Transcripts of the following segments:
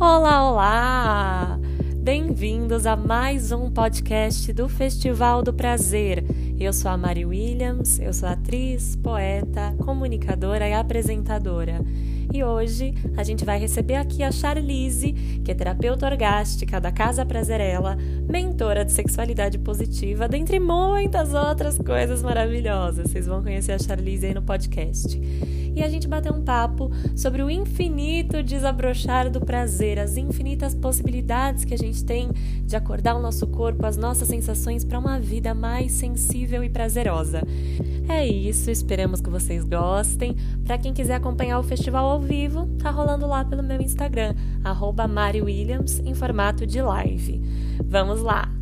Olá, olá! Bem-vindos a mais um podcast do Festival do Prazer. Eu sou a Mari Williams, eu sou atriz, poeta, comunicadora e apresentadora. E hoje a gente vai receber aqui a Charlize, que é terapeuta orgástica da Casa Prazerela, mentora de sexualidade positiva, dentre muitas outras coisas maravilhosas. Vocês vão conhecer a Charlize aí no podcast. E a gente bateu um papo sobre o infinito desabrochar do prazer, as infinitas possibilidades que a gente tem de acordar o nosso corpo, as nossas sensações para uma vida mais sensível e prazerosa. É isso, esperamos que vocês gostem. Para quem quiser acompanhar o festival ao vivo, tá rolando lá pelo meu Instagram, @mariwilliams em formato de live. Vamos lá!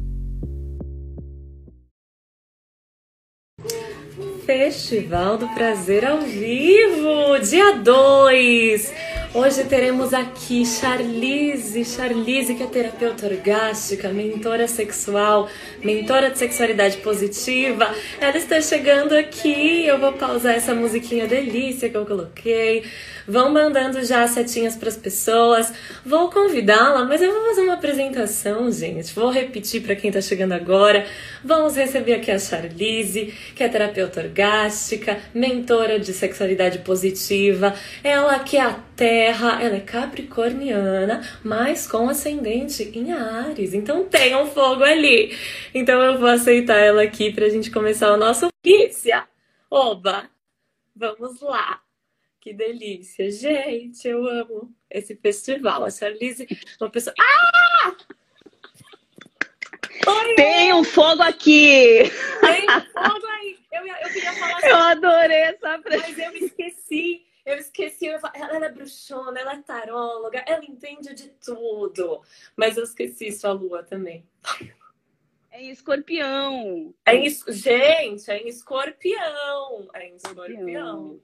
Festival do Prazer ao vivo, dia 2! Hoje teremos aqui Charlize, Charlize que é terapeuta orgástica, mentora sexual, mentora de sexualidade positiva. Ela está chegando aqui, eu vou pausar essa musiquinha delícia que eu coloquei. Vão mandando já setinhas para as pessoas. Vou convidá-la, mas eu vou fazer uma apresentação, gente. Vou repetir para quem está chegando agora. Vamos receber aqui a Charlize, que é terapeuta orgástica, mentora de sexualidade positiva. Ela que é a Terra, ela é capricorniana, mas com ascendente em Ares. Então tem um fogo ali. Então eu vou aceitar ela aqui para a gente começar o nosso Pícia. Oba! Vamos lá! Que delícia. Gente, eu amo esse festival. A Charlize, uma pessoa. Ah! Oi, Tem um fogo aqui! Tem um fogo aí! Eu, eu queria falar assim, Eu adorei essa Mas eu esqueci. Eu esqueci, eu, ela é bruxona, ela é taróloga, ela entende de tudo. Mas eu esqueci sua lua também. É em escorpião. É em, gente, é em escorpião. É em escorpião. escorpião.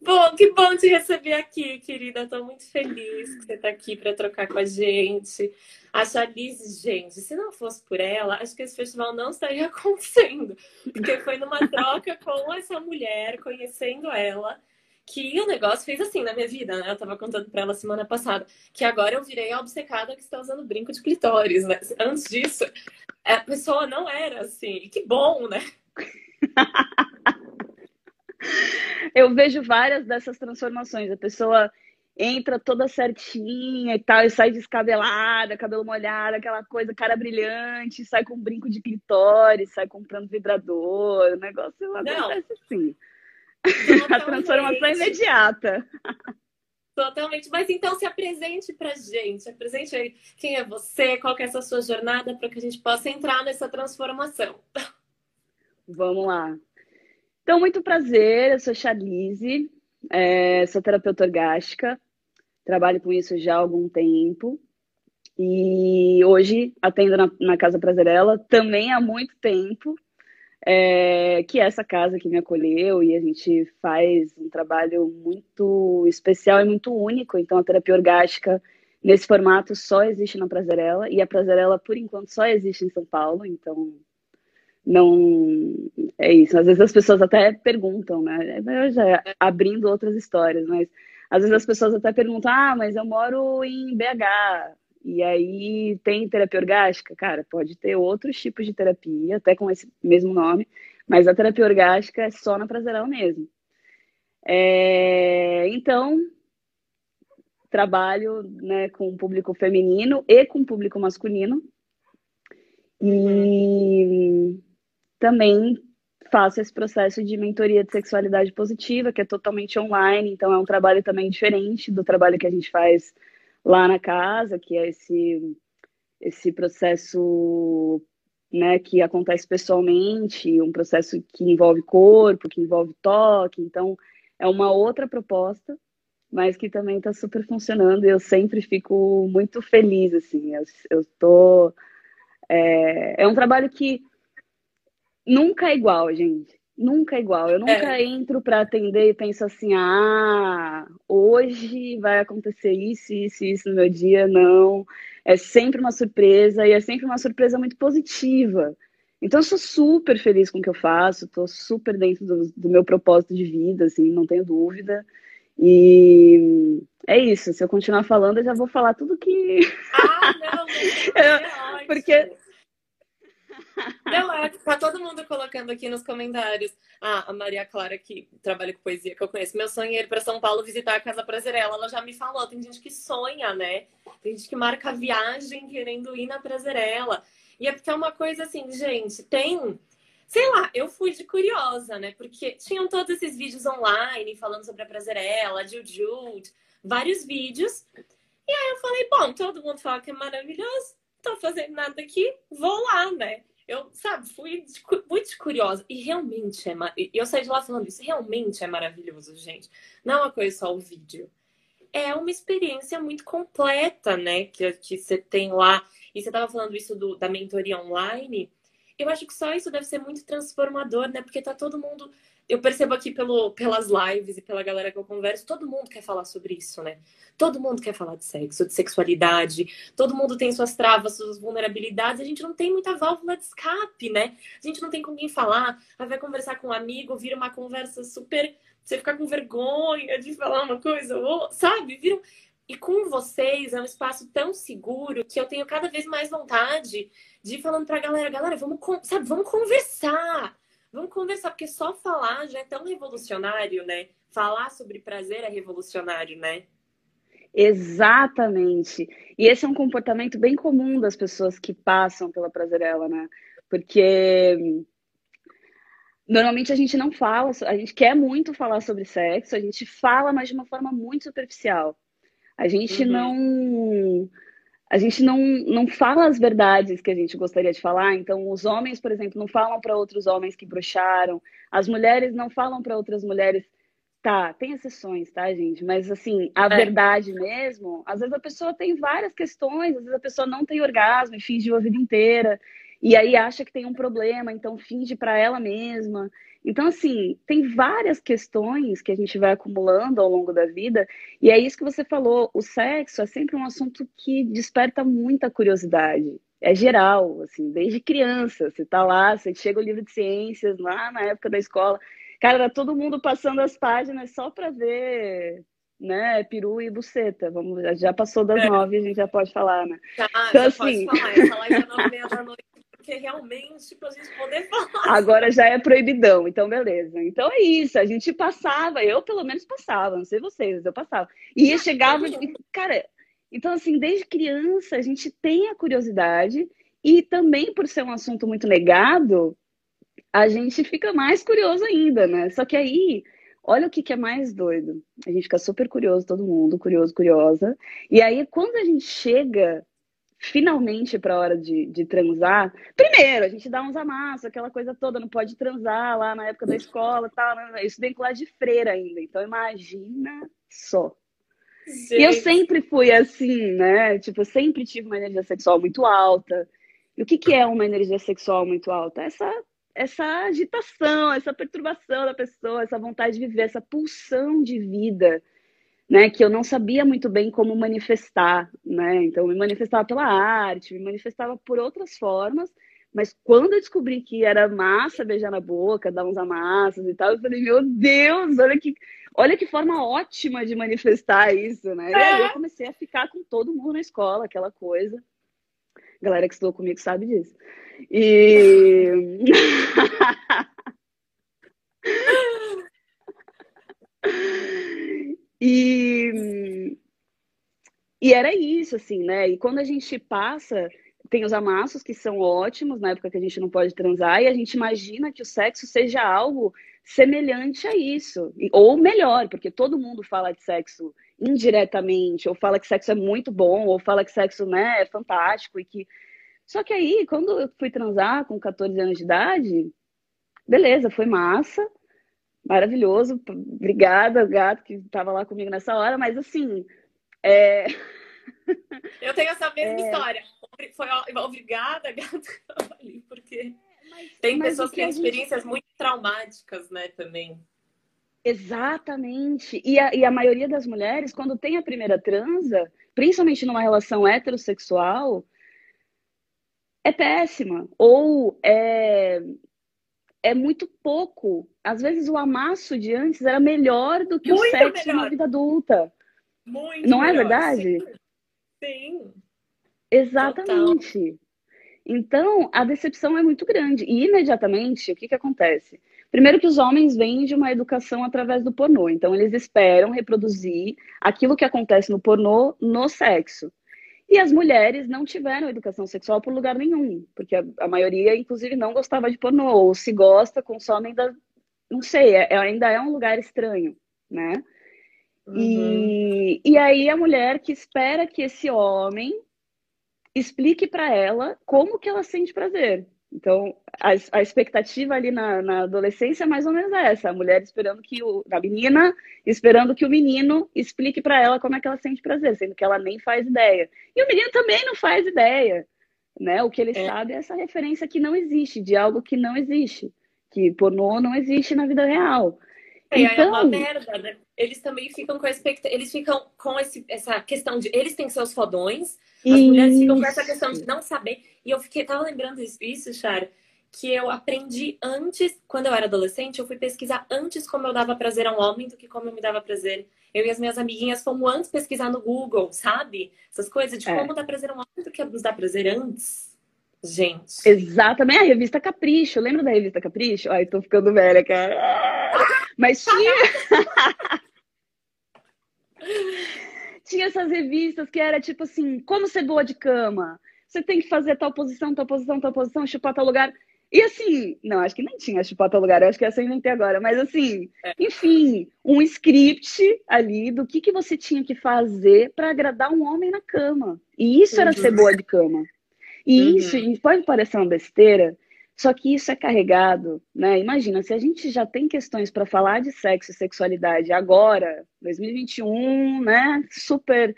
Bom, que bom te receber aqui, querida. Estou muito feliz que você está aqui para trocar com a gente. A Charlize, gente, se não fosse por ela, acho que esse festival não estaria acontecendo. Porque foi numa troca com essa mulher, conhecendo ela, que o negócio fez assim na minha vida, né? Eu estava contando para ela semana passada, que agora eu virei a obcecada que está usando brinco de clitóris, né? Antes disso, a pessoa não era assim. E que bom, né? eu vejo várias dessas transformações. A pessoa entra toda certinha e tal, e sai descabelada, cabelo molhado, aquela coisa, cara brilhante, sai com um brinco de clitóris, sai comprando vibrador, o negócio Não. acontece assim. A transformação é imediata. Totalmente. Mas então se apresente pra gente. Apresente aí quem é você, qual que é essa sua jornada para que a gente possa entrar nessa transformação. Vamos lá. Então, muito prazer, eu sou Charlize, é, sou terapeuta orgástica, trabalho com isso já há algum tempo. E hoje atendo na, na Casa Prazerela também há muito tempo, é, que é essa casa que me acolheu e a gente faz um trabalho muito especial e muito único. Então, a terapia orgástica nesse formato só existe na Prazerela e a Prazerela, por enquanto, só existe em São Paulo. Então, não é isso. Às vezes as pessoas até perguntam, né? Eu já abrindo outras histórias, mas às vezes as pessoas até perguntam: "Ah, mas eu moro em BH". E aí tem terapia orgástica? Cara, pode ter outros tipos de terapia, até com esse mesmo nome, mas a terapia orgástica é só na Prazeral mesmo. É, então, trabalho né, com público feminino e com público masculino. E também faço esse processo de mentoria de sexualidade positiva, que é totalmente online, então é um trabalho também diferente do trabalho que a gente faz lá na casa, que é esse, esse processo né, que acontece pessoalmente, um processo que envolve corpo, que envolve toque, então é uma outra proposta, mas que também está super funcionando e eu sempre fico muito feliz, assim, eu, tô... É, é um trabalho que nunca é igual, gente. Nunca é igual. Eu nunca é. entro para atender e penso assim: ah, hoje vai acontecer isso, isso, isso no meu dia. Não. É sempre uma surpresa e é sempre uma surpresa muito positiva. Então, eu sou super feliz com o que eu faço, estou super dentro do, do, meu propósito de vida, assim, não tenho dúvida. E é isso. Se eu continuar falando, eu já vou falar tudo que. Ah, não, não é Porque não, tá todo mundo colocando aqui nos comentários. Ah, a Maria Clara, que trabalha com poesia, que eu conheço. Meu sonho é ir para São Paulo visitar a Casa Prazerela. Ela já me falou. Tem gente que sonha, né? Tem gente que marca viagem querendo ir na Prazerela. E é porque é uma coisa assim, gente, tem. Sei lá, eu fui de curiosa, né? Porque tinham todos esses vídeos online falando sobre a Prazerela, a vários vídeos. E aí eu falei, bom, todo mundo fala que é maravilhoso, tô fazendo nada aqui, vou lá, né? Eu, sabe, fui muito curiosa. E realmente é. E eu saí de lá falando isso. Realmente é maravilhoso, gente. Não é uma coisa só o vídeo. É uma experiência muito completa, né? Que, que você tem lá. E você estava falando isso do, da mentoria online. Eu acho que só isso deve ser muito transformador, né? Porque tá todo mundo eu percebo aqui pelo, pelas lives e pela galera que eu converso, todo mundo quer falar sobre isso, né? Todo mundo quer falar de sexo, de sexualidade, todo mundo tem suas travas, suas vulnerabilidades, a gente não tem muita válvula de escape, né? A gente não tem com quem falar, aí vai conversar com um amigo, vira uma conversa super. Você ficar com vergonha de falar uma coisa, ou, sabe? Vira. E com vocês é um espaço tão seguro que eu tenho cada vez mais vontade de ir falando pra galera, galera, vamos, sabe, vamos conversar Vamos conversar, porque só falar já é tão revolucionário, né? Falar sobre prazer é revolucionário, né? Exatamente. E esse é um comportamento bem comum das pessoas que passam pela prazerela, né? Porque normalmente a gente não fala, a gente quer muito falar sobre sexo, a gente fala, mas de uma forma muito superficial. A gente uhum. não a gente não, não fala as verdades que a gente gostaria de falar. Então, os homens, por exemplo, não falam para outros homens que bruxaram, as mulheres não falam para outras mulheres. Tá, tem exceções, tá, gente? Mas, assim, a é. verdade mesmo, às vezes a pessoa tem várias questões, às vezes a pessoa não tem orgasmo e fingiu a vida inteira, e aí acha que tem um problema, então finge para ela mesma. Então, assim, tem várias questões que a gente vai acumulando ao longo da vida, e é isso que você falou: o sexo é sempre um assunto que desperta muita curiosidade. É geral, assim, desde criança. Você tá lá, você chega o livro de ciências lá na época da escola. Cara, era todo mundo passando as páginas só para ver né, peru e buceta. Vamos, já passou das é. nove, a gente já pode falar, né? Tá, então, assim... falar. É nove meia da noite porque realmente para a gente poder falar. Agora já é proibidão, então beleza. Então é isso, a gente passava, eu pelo menos passava, não sei vocês, eu passava. E chegava, e, cara, então assim, desde criança a gente tem a curiosidade e também por ser um assunto muito negado, a gente fica mais curioso ainda, né? Só que aí Olha o que, que, é mais doido. A gente fica super curioso, todo mundo, curioso, curiosa. E aí, quando a gente chega finalmente para a hora de, de transar, primeiro, a gente dá uns amassos, aquela coisa toda, não pode transar lá na época da escola tal. Né? Isso tem lá de freira ainda. Então, imagina só. E eu sempre fui assim, né? Tipo, eu sempre tive uma energia sexual muito alta. E o que, que é uma energia sexual muito alta? Essa, essa agitação, essa perturbação da pessoa, essa vontade de viver, essa pulsão de vida né, que eu não sabia muito bem como manifestar, né? Então, me manifestava pela arte, me manifestava por outras formas, mas quando eu descobri que era massa beijar na boca, dar uns amassos e tal, eu falei, meu Deus, olha que, olha que forma ótima de manifestar isso, né? É. E aí eu comecei a ficar com todo mundo na escola, aquela coisa. A galera que estudou comigo sabe disso. E. E, e era isso, assim, né? E quando a gente passa, tem os amassos que são ótimos na época que a gente não pode transar, e a gente imagina que o sexo seja algo semelhante a isso, ou melhor, porque todo mundo fala de sexo indiretamente, ou fala que sexo é muito bom, ou fala que sexo né, é fantástico e que. Só que aí, quando eu fui transar com 14 anos de idade, beleza, foi massa maravilhoso. Obrigada, gato, que estava lá comigo nessa hora, mas assim. É... Eu tenho essa mesma é... história. Foi obrigada, gato, ali, porque mas, tem mas pessoas que têm experiências gente... muito traumáticas, né, também. Exatamente. E a, e a maioria das mulheres, quando tem a primeira transa, principalmente numa relação heterossexual, é péssima. Ou é, é muito pouco. Às vezes o amasso de antes era melhor do que muito o sexo melhor. na vida adulta. Muito Não é melhor. é verdade? Sim. Sim. Exatamente. Total. Então, a decepção é muito grande. E imediatamente, o que, que acontece? Primeiro que os homens vêm de uma educação através do pornô. Então, eles esperam reproduzir aquilo que acontece no pornô no sexo. E as mulheres não tiveram educação sexual por lugar nenhum, porque a, a maioria, inclusive, não gostava de pornô, ou se gosta, consome da. Não sei, é, é ainda é um lugar estranho, né? Uhum. E, e aí a mulher que espera que esse homem explique para ela como que ela sente prazer. Então, a, a expectativa ali na, na, adolescência é mais ou menos essa: a mulher esperando que o. a menina esperando que o menino explique para ela como é que ela sente prazer, sendo que ela nem faz ideia. E o menino também não faz ideia. Né? O que ele é. sabe é essa referência que não existe, de algo que não existe. Que pornô não existe na vida real. É, então... é uma então merda, né? Eles também ficam com a expectativa. Eles ficam com esse, essa questão de. Eles têm seus fodões, as Isso. mulheres ficam com essa questão de não saber. E eu fiquei, tava lembrando isso, Char, que eu aprendi antes, quando eu era adolescente, eu fui pesquisar antes como eu dava prazer a um homem do que como eu me dava prazer. Eu e as minhas amiguinhas fomos antes pesquisar no Google, sabe? Essas coisas de é. como dar prazer a um homem do que nos dar prazer antes. Gente. Exatamente, a revista Capricho. Lembra da revista Capricho? Ai, tô ficando velha, cara. Mas tinha. tinha essas revistas que era tipo assim, como ser boa de cama. Você tem que fazer tal posição, tal posição, tal posição, chupar tal lugar. E assim, não, acho que nem tinha chupar tal lugar, acho que essa eu inventei agora, mas assim, é. enfim, um script ali do que, que você tinha que fazer para agradar um homem na cama. E isso uhum. era ser boa de cama. E uhum. isso, pode parecer uma besteira, só que isso é carregado, né? Imagina, se a gente já tem questões para falar de sexo e sexualidade agora, 2021, né? Super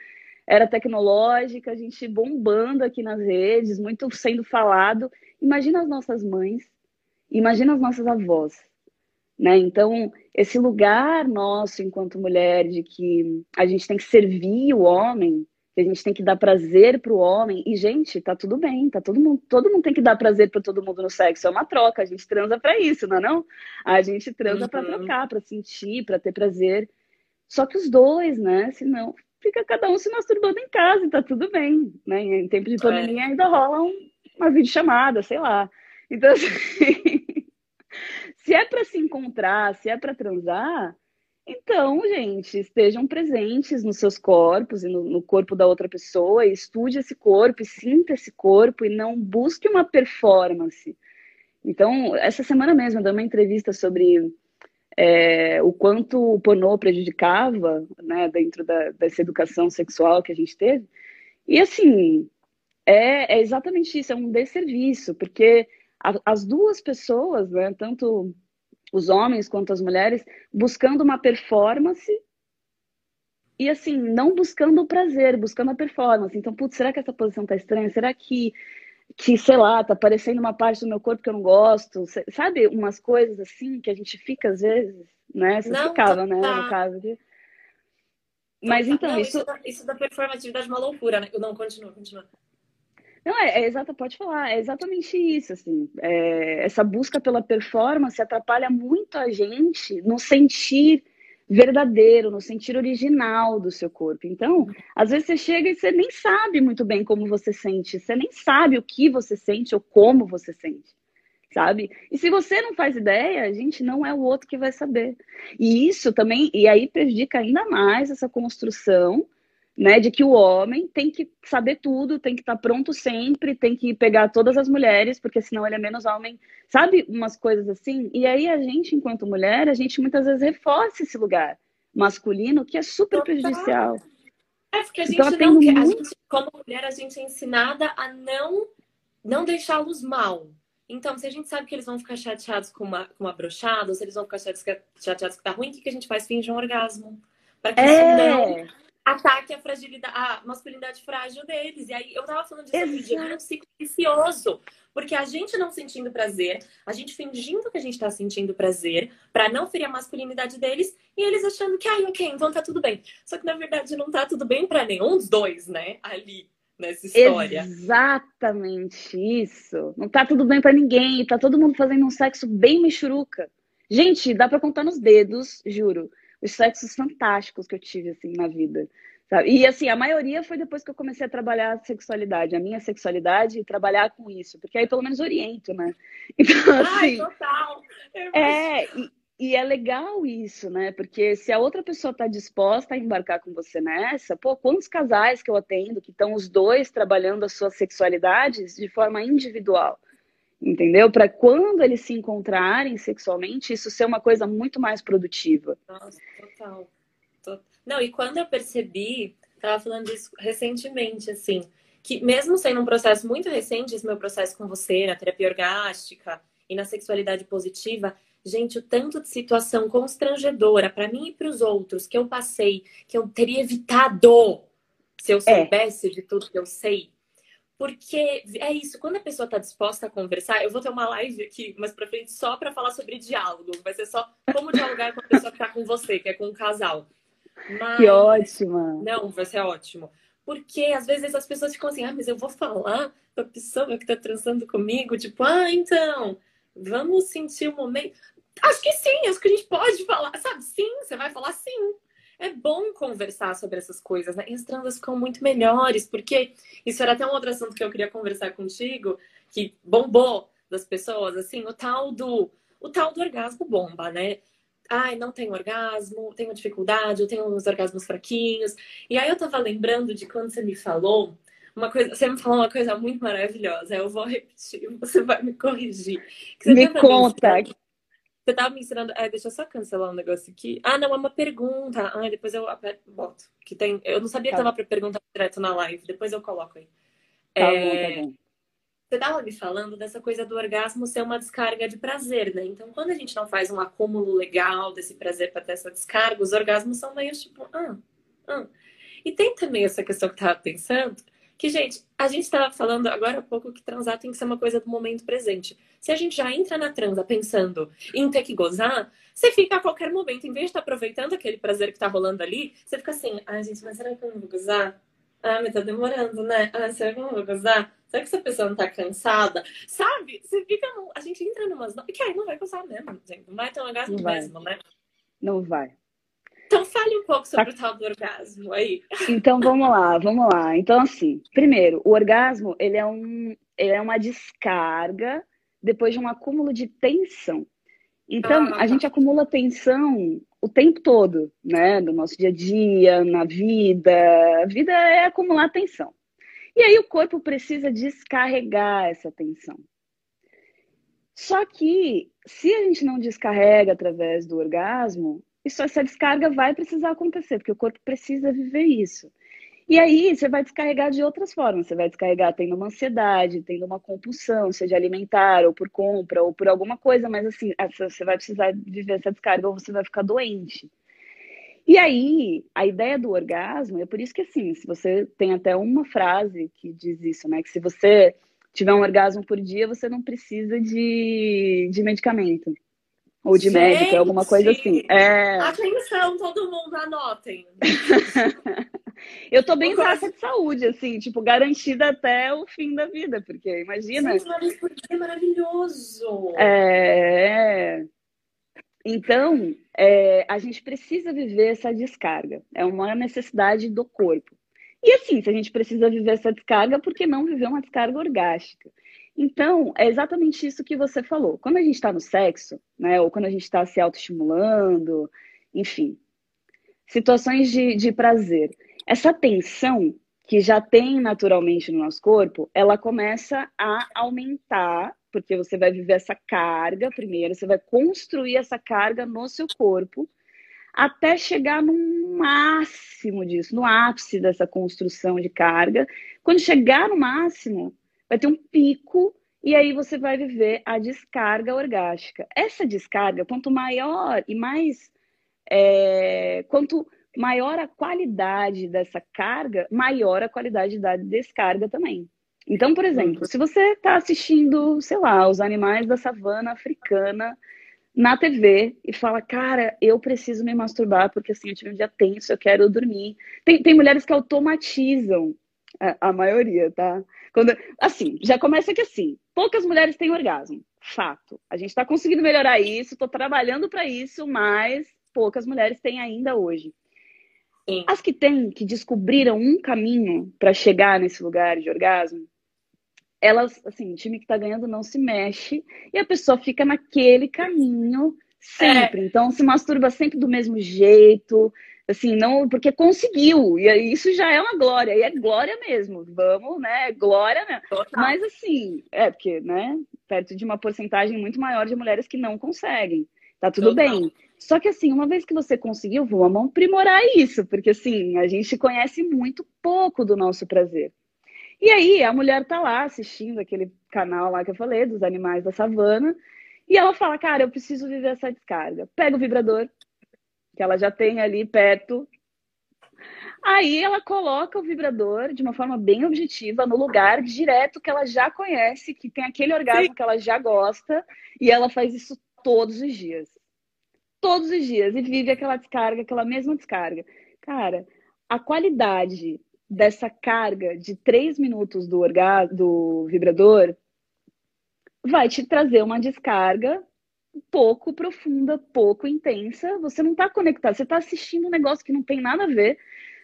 era tecnológica, a gente bombando aqui nas redes, muito sendo falado. Imagina as nossas mães, imagina as nossas avós, né? Então, esse lugar nosso enquanto mulher de que a gente tem que servir o homem, que a gente tem que dar prazer para o homem. E, gente, tá tudo bem, tá todo mundo, todo mundo tem que dar prazer para todo mundo no sexo. É uma troca, a gente transa para isso, não é não? A gente transa uhum. para trocar, para sentir, para ter prazer. Só que os dois, né? Senão fica cada um se masturbando em casa e tá tudo bem, né? Em tempo de pandemia é. ainda rola um, uma videochamada, sei lá. Então, assim, se é para se encontrar, se é para transar, então, gente, estejam presentes nos seus corpos e no, no, corpo da outra pessoa, estude esse corpo, e sinta esse corpo e não busque uma performance. Então, essa semana mesmo eu dei uma entrevista sobre é, o quanto o pornô prejudicava né, dentro da, dessa educação sexual que a gente teve. E assim, é, é exatamente isso, é um desserviço, porque a, as duas pessoas, né, tanto os homens quanto as mulheres, buscando uma performance e assim, não buscando o prazer, buscando a performance. Então, putz, será que essa posição tá estranha? Será que, que sei lá, tá aparecendo uma parte do meu corpo que eu não gosto? Sabe, umas coisas assim que a gente fica às vezes, né? Você não, ficava, tá, né, no caso de... Mas então, não, isso... Isso da, isso da performatividade é uma loucura, né? Não, continua, continua. Não, é, é pode falar, é exatamente isso, assim, é, essa busca pela performance atrapalha muito a gente no sentir verdadeiro, no sentir original do seu corpo. Então, às vezes você chega e você nem sabe muito bem como você sente, você nem sabe o que você sente ou como você sente, sabe? E se você não faz ideia, a gente não é o outro que vai saber. E isso também, e aí prejudica ainda mais essa construção né, de que o homem tem que saber tudo, tem que estar tá pronto sempre, tem que pegar todas as mulheres, porque senão ele é menos homem, sabe? Umas coisas assim. E aí a gente, enquanto mulher, a gente muitas vezes reforça esse lugar masculino que é super prejudicial. É, porque a então, gente então, não quer, muito... gente, como mulher, a gente é ensinada a não, não deixá-los mal. Então, se a gente sabe que eles vão ficar chateados com uma, com uma brochada, ou se eles vão ficar chateados que tá ruim, o que, que a gente faz? Finge um orgasmo. Para que é... isso não ataque a fragilidade, a masculinidade frágil deles. E aí eu tava falando disso outro dia, é um ciclo vicioso. Porque a gente não sentindo prazer, a gente fingindo que a gente tá sentindo prazer, para não ferir a masculinidade deles, e eles achando que, ai, ok, então tá tudo bem. Só que na verdade não tá tudo bem para nenhum dos dois, né? Ali. nessa história. Exatamente isso. Não tá tudo bem para ninguém, tá todo mundo fazendo um sexo bem michuruca. Gente, dá para contar nos dedos, juro, os sexos fantásticos que eu tive assim na vida. Sabe? E assim, a maioria foi depois que eu comecei a trabalhar a sexualidade, a minha sexualidade e trabalhar com isso, porque aí pelo menos oriento, né? Então, assim. Ai, total! É, e, e, é legal isso, né? Porque se a outra pessoa está disposta a embarcar com você nessa, pô, quantos casais que eu atendo que estão os dois trabalhando as suas sexualidades de forma individual? Entendeu? Para quando eles se encontrarem sexualmente, isso ser uma coisa muito mais produtiva. Nossa, total. Não, e quando eu percebi, tava falando isso recentemente, assim, que mesmo sendo um processo muito recente, esse meu processo com você, na terapia orgástica e na sexualidade positiva, gente, o tanto de situação constrangedora para mim e para os outros que eu passei, que eu teria evitado se eu é. soubesse é. de tudo que eu sei. Porque é isso, quando a pessoa está disposta a conversar, eu vou ter uma live aqui mais para frente só para falar sobre diálogo. Vai ser só como dialogar com a pessoa que está com você, que é com o um casal. Mas... Que ótima! Não, vai ser ótimo. Porque às vezes as pessoas ficam assim, ah, mas eu vou falar pra pessoa que tá transando comigo, tipo, ah, então, vamos sentir o um momento. Acho que sim, acho que a gente pode falar, sabe? Sim, você vai falar sim. É bom conversar sobre essas coisas, né? E as transas ficam muito melhores, porque isso era até um outro assunto que eu queria conversar contigo, que bombou das pessoas, assim, o tal do o tal do orgasmo bomba, né? ai, não tenho orgasmo, tenho dificuldade, eu tenho uns orgasmos fraquinhos. E aí eu tava lembrando de quando você me falou uma coisa, você me falou uma coisa muito maravilhosa. Eu vou repetir, você vai me corrigir. me conta. Me você tava me ensinando. É, deixa eu só cancelar um negócio aqui. Ah, não, é uma pergunta. Ah, depois eu boto. Que tem... Eu não sabia tá. que tava para perguntar direto na live. Depois eu coloco aí. Tá é... bom, tá bom. Você estava me falando dessa coisa do orgasmo ser uma descarga de prazer, né? Então, quando a gente não faz um acúmulo legal desse prazer para ter essa descarga, os orgasmos são meio tipo, ah, ah. E tem também essa questão que eu tava pensando, que, gente, a gente estava falando agora há pouco que transar tem que ser uma coisa do momento presente. Se a gente já entra na transa pensando em ter que gozar, você fica a qualquer momento, em vez de estar tá aproveitando aquele prazer que tá rolando ali, você fica assim, ai, gente, mas será que eu não vou gozar? Ah, mas tá demorando, né? Ah, será que eu não vou gozar? Será que essa pessoa não tá cansada? Sabe? Você fica. A gente entra numas. Que aí não vai gozar mesmo, gente. Não vai ter um orgasmo mesmo, né? Não vai. Então fale um pouco sobre tá. o tal do orgasmo aí. Então vamos lá, vamos lá. Então, assim, primeiro, o orgasmo ele é, um, ele é uma descarga depois de um acúmulo de tensão. Então, ah, a gente acumula tensão o tempo todo, né? Do nosso dia a dia, na vida. A vida é acumular tensão. E aí o corpo precisa descarregar essa tensão. Só que se a gente não descarrega através do orgasmo, isso, essa descarga vai precisar acontecer, porque o corpo precisa viver isso. E aí você vai descarregar de outras formas. Você vai descarregar tendo uma ansiedade, tendo uma compulsão, seja alimentar, ou por compra, ou por alguma coisa, mas assim, você vai precisar viver essa descarga ou você vai ficar doente. E aí, a ideia do orgasmo, é por isso que assim, se você tem até uma frase que diz isso, né? Que se você tiver um orgasmo por dia, você não precisa de, de medicamento. Ou de Gente, médico, alguma coisa assim. É... Atenção, todo mundo, anotem. Eu tô bem essa de saúde, assim, tipo, garantida até o fim da vida, porque imagina. Gente, uma vez por dia é maravilhoso. É. Então, é, a gente precisa viver essa descarga. É uma necessidade do corpo. E assim, se a gente precisa viver essa descarga, por que não viver uma descarga orgástica? Então, é exatamente isso que você falou. Quando a gente está no sexo, né, ou quando a gente está se autoestimulando, enfim, situações de, de prazer, essa tensão que já tem naturalmente no nosso corpo, ela começa a aumentar porque você vai viver essa carga primeiro, você vai construir essa carga no seu corpo até chegar no máximo disso, no ápice dessa construção de carga. Quando chegar no máximo, vai ter um pico e aí você vai viver a descarga orgástica. Essa descarga, quanto maior e mais. É, quanto maior a qualidade dessa carga, maior a qualidade da descarga também. Então, por exemplo, se você está assistindo, sei lá, os animais da savana africana na TV e fala, cara, eu preciso me masturbar porque assim, eu tive um dia tenso, eu quero dormir. Tem, tem mulheres que automatizam A, a maioria, tá? Quando, assim, já começa que assim, poucas mulheres têm orgasmo. Fato. A gente está conseguindo melhorar isso, estou trabalhando para isso, mas poucas mulheres têm ainda hoje. Sim. As que têm, que descobriram um caminho para chegar nesse lugar de orgasmo, elas, assim, o time que está ganhando não se mexe e a pessoa fica naquele caminho sempre. É. Então se masturba sempre do mesmo jeito, assim, não, porque conseguiu. E isso já é uma glória, e é glória mesmo. Vamos, né? Glória mesmo. Total. Mas assim, é porque, né, perto de uma porcentagem muito maior de mulheres que não conseguem. Tá tudo Total. bem. Só que assim, uma vez que você conseguiu, vamos aprimorar isso, porque assim, a gente conhece muito pouco do nosso prazer. E aí a mulher tá lá assistindo aquele canal lá que eu falei, dos animais da savana, e ela fala, cara, eu preciso viver essa descarga. Pega o vibrador, que ela já tem ali perto. Aí ela coloca o vibrador de uma forma bem objetiva no lugar direto que ela já conhece, que tem aquele orgasmo Sim. que ela já gosta, e ela faz isso todos os dias. Todos os dias. E vive aquela descarga, aquela mesma descarga. Cara, a qualidade dessa carga de três minutos do, orgasmo, do vibrador vai te trazer uma descarga pouco profunda, pouco intensa. Você não está conectado, você está assistindo um negócio que não tem nada a ver.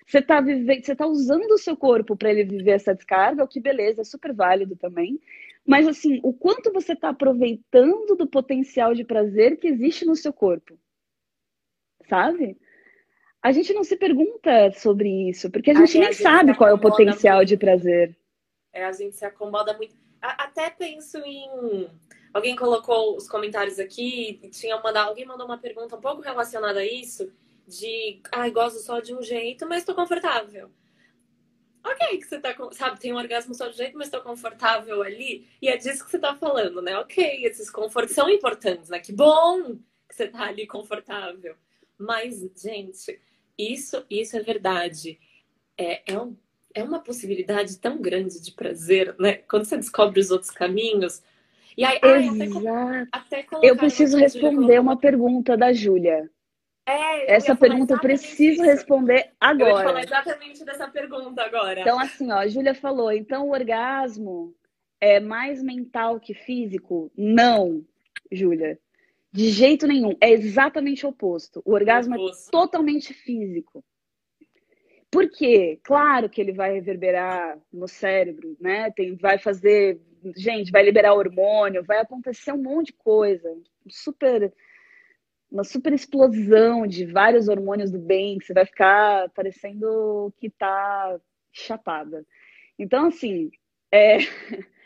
Você está vivendo, você tá usando o seu corpo para ele viver essa descarga, o que beleza, é super válido também. Mas assim, o quanto você está aproveitando do potencial de prazer que existe no seu corpo, sabe? A gente não se pergunta sobre isso, porque a gente nem a gente sabe qual é o potencial muito. de prazer. É, a gente se acomoda muito. Até penso em. Alguém colocou os comentários aqui tinha. Alguém mandou uma pergunta um pouco relacionada a isso. De, ai, ah, gosto só de um jeito, mas tô confortável. Ok, que você tá, sabe, tem um orgasmo só de jeito, mas tô confortável ali. E é disso que você tá falando, né? Ok, esses confortos são importantes, né? Que bom que você tá ali confortável. Mas, gente, isso, isso é verdade. É, é, um, é uma possibilidade tão grande de prazer, né? Quando você descobre os outros caminhos. E aí, ai, até, até eu preciso responder uma pergunta da Júlia. É, Essa pergunta eu preciso isso. responder agora. Eu ia falar exatamente dessa pergunta agora. Então, assim, ó, a Júlia falou, então o orgasmo é mais mental que físico? Não, Júlia. De jeito nenhum. É exatamente o oposto. O orgasmo é oposto. é totalmente físico. Por quê? Claro que ele vai reverberar no cérebro, né? Tem, vai fazer. Gente, vai liberar hormônio, vai acontecer um monte de coisa. Super. Uma super explosão de vários hormônios do bem, que você vai ficar parecendo que tá chapada. Então, assim, é.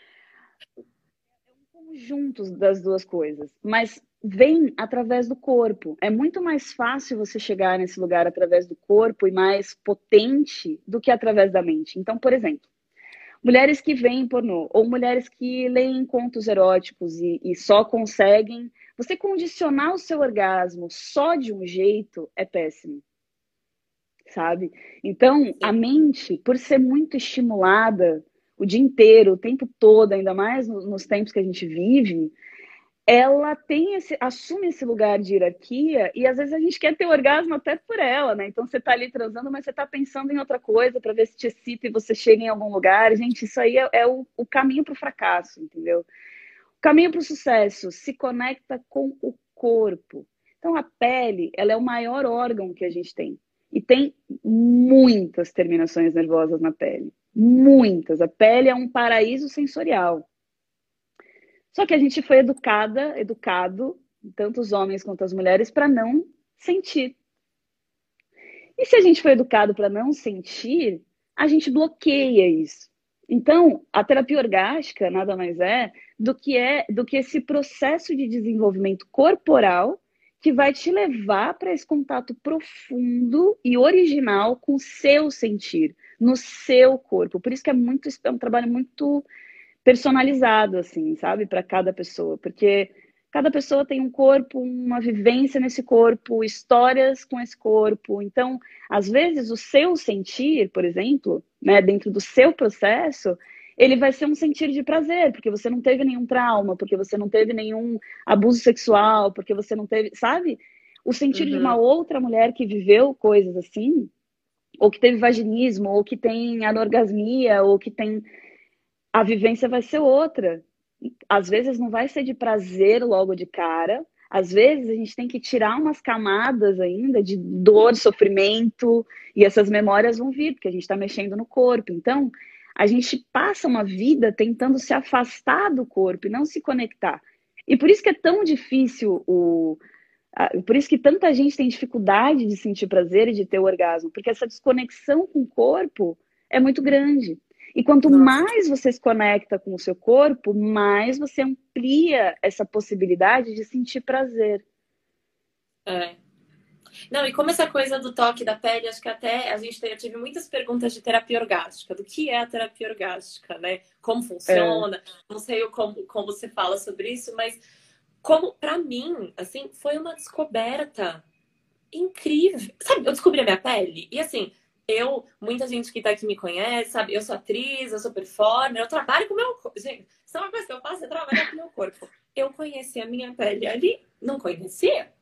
É um conjunto das duas coisas. Mas vem através do corpo. É muito mais fácil você chegar nesse lugar através do corpo e mais potente do que através da mente. Então, por exemplo, mulheres que veem pornô ou mulheres que leem contos eróticos e, e só conseguem. Você condicionar o seu orgasmo só de um jeito é péssimo. Sabe? Então, a mente, por ser muito estimulada o dia inteiro, o tempo todo, ainda mais nos tempos que a gente vive, ela tem esse, assume esse lugar de hierarquia e às vezes a gente quer ter orgasmo até por ela, né? Então você tá ali transando, mas você tá pensando em outra coisa para ver se te excita e você chega em algum lugar. Gente, isso aí é, é o, o caminho para o fracasso, entendeu? O caminho para o sucesso se conecta com o corpo. Então a pele, ela é o maior órgão que a gente tem e tem muitas terminações nervosas na pele, muitas. A pele é um paraíso sensorial. Só que a gente foi educada, educado, tanto os homens quanto as mulheres, para não sentir. E se a gente foi educado para não sentir, a gente bloqueia isso. Então, a terapia orgástica nada mais é do que é do que esse processo de desenvolvimento corporal que vai te levar para esse contato profundo e original com o seu sentir, no seu corpo. Por isso que é muito é um trabalho muito personalizado, assim, sabe, para cada pessoa, porque cada pessoa tem um corpo, uma vivência nesse corpo, histórias com esse corpo. Então, às vezes, o seu sentir, por exemplo, né, dentro do seu processo, ele vai ser um sentir de prazer, porque você não teve nenhum trauma, porque você não teve nenhum abuso sexual, porque você não teve, sabe? O sentir uhum. de uma outra mulher que viveu coisas assim ou que teve vaginismo, ou que tem anorgasmia, ou que tem. A vivência vai ser outra. Às vezes não vai ser de prazer logo de cara, às vezes a gente tem que tirar umas camadas ainda de dor, sofrimento, e essas memórias vão vir, porque a gente está mexendo no corpo. Então, a gente passa uma vida tentando se afastar do corpo e não se conectar. E por isso que é tão difícil o. Por isso que tanta gente tem dificuldade de sentir prazer e de ter o orgasmo, porque essa desconexão com o corpo é muito grande. E quanto Nossa. mais você se conecta com o seu corpo, mais você amplia essa possibilidade de sentir prazer. É. Não, e como essa coisa do toque da pele, acho que até a gente teve, tive muitas perguntas de terapia orgástica, do que é a terapia orgástica, né? Como funciona? É. Não sei como, como você fala sobre isso, mas como para mim, assim, foi uma descoberta incrível. Sabe, eu descobri a minha pele e assim, eu, muita gente que tá aqui me conhece, sabe? Eu sou atriz, eu sou performer, eu trabalho com o meu corpo. Gente, isso é uma coisa que eu faço, é trabalhar com o meu corpo. Eu conheci a minha pele ali, não conhecia,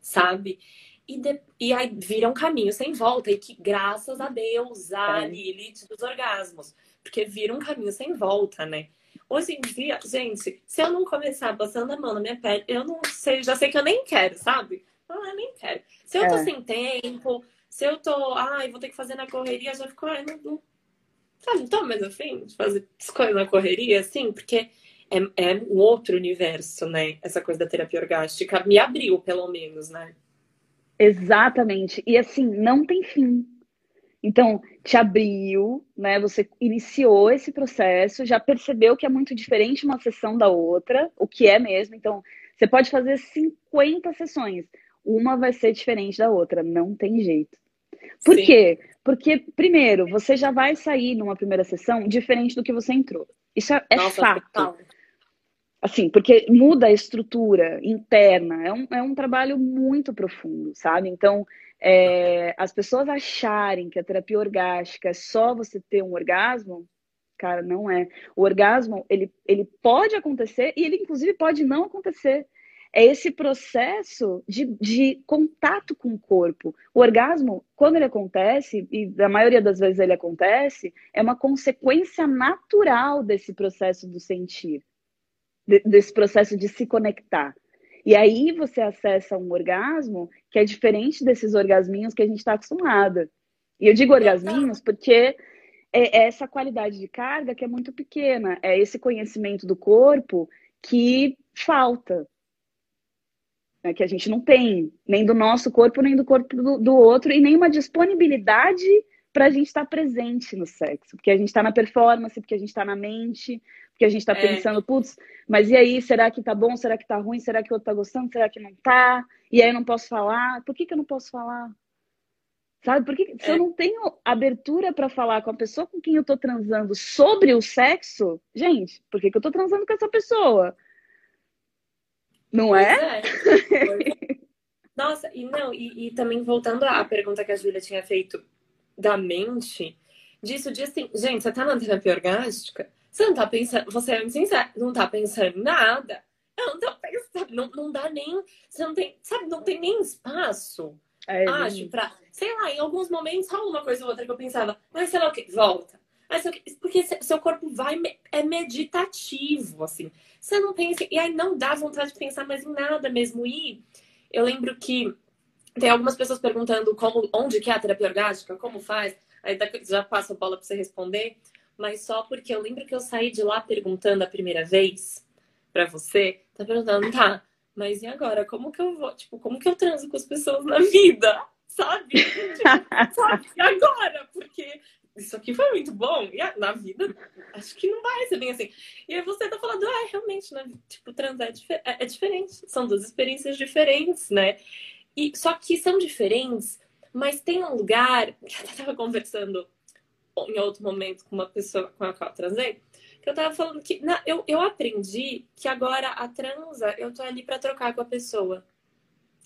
sabe? E, de... e aí vira um caminho sem volta, e que graças a Deus, a é. Lilith dos orgasmos, porque vira um caminho sem volta, né? Hoje em dia, gente, se eu não começar passando a mão na minha pele, eu não sei, já sei que eu nem quero, sabe? Ah, eu nem quero. Se eu tô é. sem tempo, se eu tô, ai, vou ter que fazer na correria, já fico, ai, não, não, sabe, não tô mais afim de fazer as coisas na correria, assim, porque é, é um outro universo, né? Essa coisa da terapia orgástica me abriu, pelo menos, né? Exatamente. E assim, não tem fim. Então, te abriu, né? Você iniciou esse processo, já percebeu que é muito diferente uma sessão da outra, o que é mesmo. Então, você pode fazer 50 sessões, uma vai ser diferente da outra, não tem jeito. Por Sim. quê? Porque, primeiro, você já vai sair numa primeira sessão diferente do que você entrou. Isso é, é Nossa, fato. Total. Assim, porque muda a estrutura interna. É um, é um trabalho muito profundo, sabe? Então, é, as pessoas acharem que a terapia orgástica é só você ter um orgasmo, cara, não é. O orgasmo, ele, ele pode acontecer e ele, inclusive, pode não acontecer é esse processo de, de contato com o corpo. O orgasmo, quando ele acontece, e a maioria das vezes ele acontece, é uma consequência natural desse processo do sentir, de, desse processo de se conectar. E aí você acessa um orgasmo que é diferente desses orgasminhos que a gente está acostumada. E eu digo orgasminhos porque é essa qualidade de carga que é muito pequena, é esse conhecimento do corpo que falta né, que a gente não tem, nem do nosso corpo, nem do corpo do, do outro, e nenhuma disponibilidade para a gente estar tá presente no sexo, porque a gente está na performance, porque a gente está na mente, porque a gente está é. pensando, putz, mas e aí, será que tá bom, será que tá ruim, será que o outro tá gostando, será que não tá? E aí eu não posso falar, por que, que eu não posso falar? Sabe, porque se é. eu não tenho abertura para falar com a pessoa com quem eu tô transando sobre o sexo, gente, por que, que eu tô transando com essa pessoa? Não é? é. Nossa, e não, e, e, também voltando à pergunta que a Júlia tinha feito da mente, disso de assim, gente, você tá na terapia orgástica? Você não tá pensando, você é sincero, não tá pensando em nada. Eu não tô pensando, não, não dá nem, você não tem, sabe, não tem nem espaço. É, acho, pra, sei lá, em alguns momentos, só uma coisa ou outra que eu pensava, mas sei lá o que, volta. Porque seu corpo vai, é meditativo, assim. Você não pensa. E aí não dá vontade de pensar mais em nada mesmo. E eu lembro que tem algumas pessoas perguntando como, onde que é a terapia orgástica, como faz. Aí já passo a bola para você responder. Mas só porque eu lembro que eu saí de lá perguntando a primeira vez para você, tá perguntando, tá, mas e agora? Como que eu vou, tipo, como que eu transo com as pessoas na vida? Sabe? Tipo, sabe? E agora? Porque isso aqui foi muito bom. E na vida, acho que não vai ser bem assim. E aí você tá falando, ah, realmente, né? Tipo, transar é, é, é diferente. São duas experiências diferentes, né? E, só que são diferentes, mas tem um lugar, eu tava conversando em outro momento com uma pessoa com a qual eu transei, que eu tava falando que na, eu, eu aprendi que agora a transa, eu tô ali para trocar com a pessoa.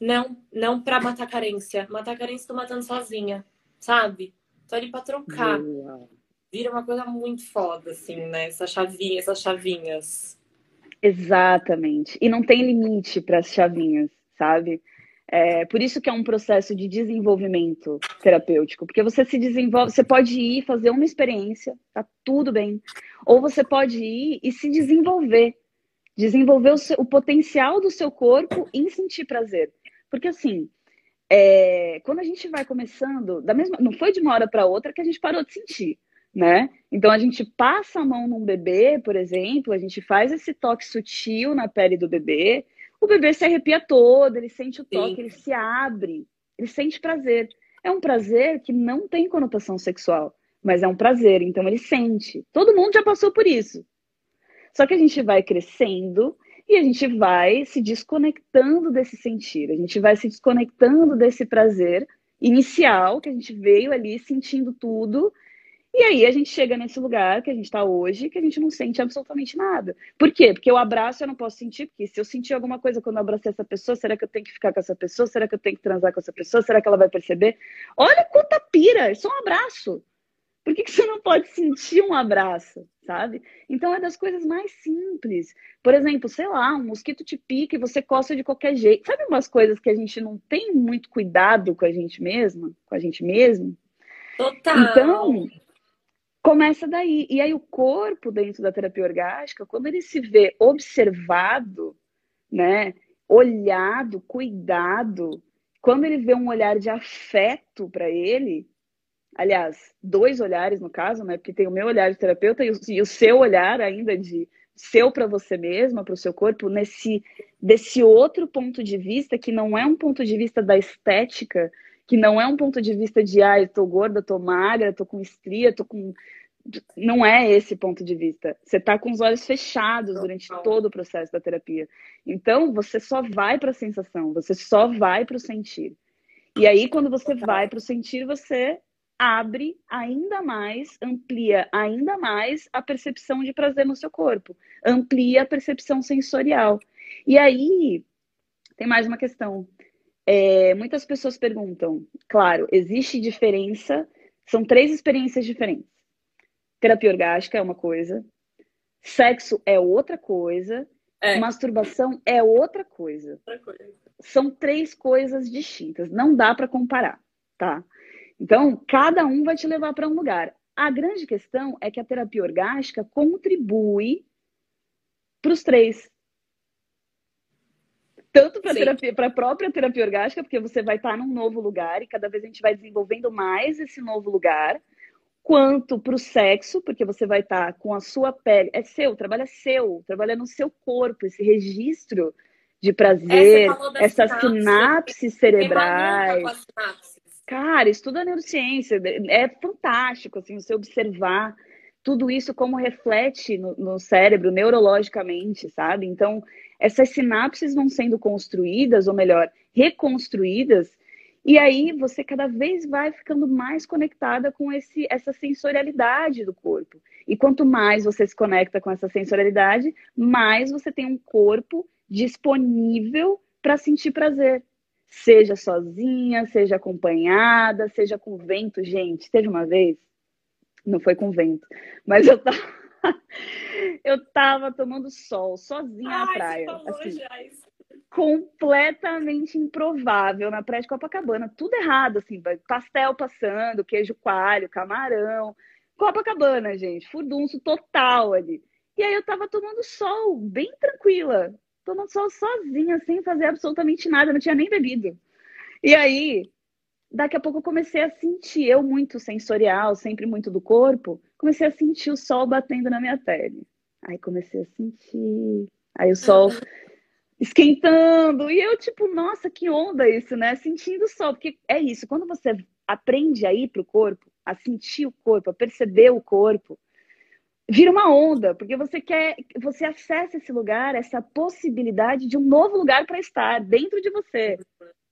Não, não para matar carência. Matar carência tô matando sozinha, sabe? Tô ali pra trocar. Boa. Vira uma coisa muito foda, assim, né? Essa chavinha, essas chavinhas. Exatamente. E não tem limite para as chavinhas, sabe? É, por isso que é um processo de desenvolvimento terapêutico, porque você se desenvolve, você pode ir fazer uma experiência, tá tudo bem, ou você pode ir e se desenvolver, desenvolver o, seu, o potencial do seu corpo em sentir prazer, porque assim, é, quando a gente vai começando, da mesma, não foi de uma hora para outra que a gente parou de sentir, né? Então a gente passa a mão num bebê, por exemplo, a gente faz esse toque sutil na pele do bebê o bebê se arrepia todo, ele sente o toque, Sim. ele se abre, ele sente prazer. É um prazer que não tem conotação sexual, mas é um prazer, então ele sente. Todo mundo já passou por isso. Só que a gente vai crescendo e a gente vai se desconectando desse sentir, a gente vai se desconectando desse prazer inicial que a gente veio ali sentindo tudo e aí a gente chega nesse lugar que a gente está hoje, que a gente não sente absolutamente nada. Por quê? Porque o abraço eu não posso sentir, porque se eu sentir alguma coisa quando eu abracei essa pessoa, será que eu tenho que ficar com essa pessoa? Será que eu tenho que transar com essa pessoa? Será que ela vai perceber? Olha quanta pira, é só um abraço. Por que, que você não pode sentir um abraço, sabe? Então é das coisas mais simples. Por exemplo, sei lá, um mosquito te pica e você coça de qualquer jeito. Sabe umas coisas que a gente não tem muito cuidado com a gente mesma, com a gente mesmo? Total. Então, Começa daí. E aí o corpo dentro da terapia orgástica, quando ele se vê observado, né, olhado, cuidado, quando ele vê um olhar de afeto para ele, aliás, dois olhares no caso, né, porque tem o meu olhar de terapeuta e o, e o seu olhar ainda de seu para você mesma, para o seu corpo, nesse desse outro ponto de vista que não é um ponto de vista da estética, que não é um ponto de vista de, ah, eu tô gorda, tô magra, tô com estria, tô com. Não é esse ponto de vista. Você tá com os olhos fechados durante todo o processo da terapia. Então, você só vai para a sensação, você só vai para o sentir. E aí, quando você vai para o sentir, você abre ainda mais, amplia ainda mais a percepção de prazer no seu corpo, amplia a percepção sensorial. E aí, tem mais uma questão. É, muitas pessoas perguntam, claro, existe diferença, são três experiências diferentes. Terapia orgástica é uma coisa, sexo é outra coisa, é. masturbação é outra coisa. outra coisa. São três coisas distintas, não dá para comparar, tá? Então, cada um vai te levar para um lugar. A grande questão é que a terapia orgástica contribui para os três tanto para a própria terapia orgástica, porque você vai estar num novo lugar e cada vez a gente vai desenvolvendo mais esse novo lugar, quanto para o sexo, porque você vai estar com a sua pele, é seu, trabalho é seu, trabalha no seu corpo, esse registro de prazer, é, essas sinapses, sinapses cerebrais. Cara, estuda neurociência, é fantástico assim, você observar tudo isso como reflete no, no cérebro neurologicamente, sabe? Então, essas sinapses vão sendo construídas, ou melhor, reconstruídas, e aí você cada vez vai ficando mais conectada com esse, essa sensorialidade do corpo. E quanto mais você se conecta com essa sensorialidade, mais você tem um corpo disponível para sentir prazer. Seja sozinha, seja acompanhada, seja com vento. Gente, teve uma vez, não foi com vento, mas eu tava eu tava tomando sol sozinha Ai, na praia. Assim, completamente improvável na praia de Copacabana. Tudo errado, assim, pastel passando, queijo coalho, camarão. Copacabana, gente, furdunço total ali. E aí eu tava tomando sol, bem tranquila, tomando sol sozinha, sem fazer absolutamente nada, não tinha nem bebido. E aí, daqui a pouco eu comecei a sentir, eu muito sensorial, sempre muito do corpo, comecei a sentir o sol batendo na minha pele. Aí comecei a sentir. Aí o sol esquentando. E eu, tipo, nossa, que onda isso, né? Sentindo o sol. Porque é isso, quando você aprende a ir pro corpo, a sentir o corpo, a perceber o corpo, vira uma onda, porque você quer, você acessa esse lugar, essa possibilidade de um novo lugar para estar dentro de você.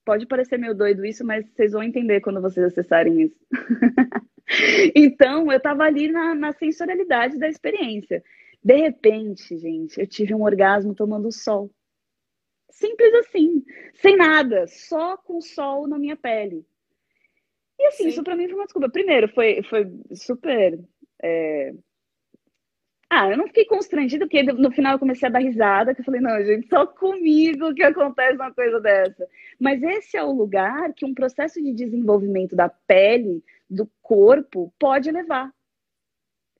Pode parecer meio doido isso, mas vocês vão entender quando vocês acessarem isso. então, eu estava ali na, na sensorialidade da experiência. De repente, gente, eu tive um orgasmo tomando sol. Simples assim, sem nada, só com sol na minha pele. E assim, Sim. isso para mim foi uma desculpa. Primeiro, foi, foi super é, Ah, eu não fiquei constrangida, porque no final eu comecei a dar risada, que eu falei, não, gente, só comigo que acontece uma coisa dessa. Mas esse é o lugar que um processo de desenvolvimento da pele, do corpo, pode levar,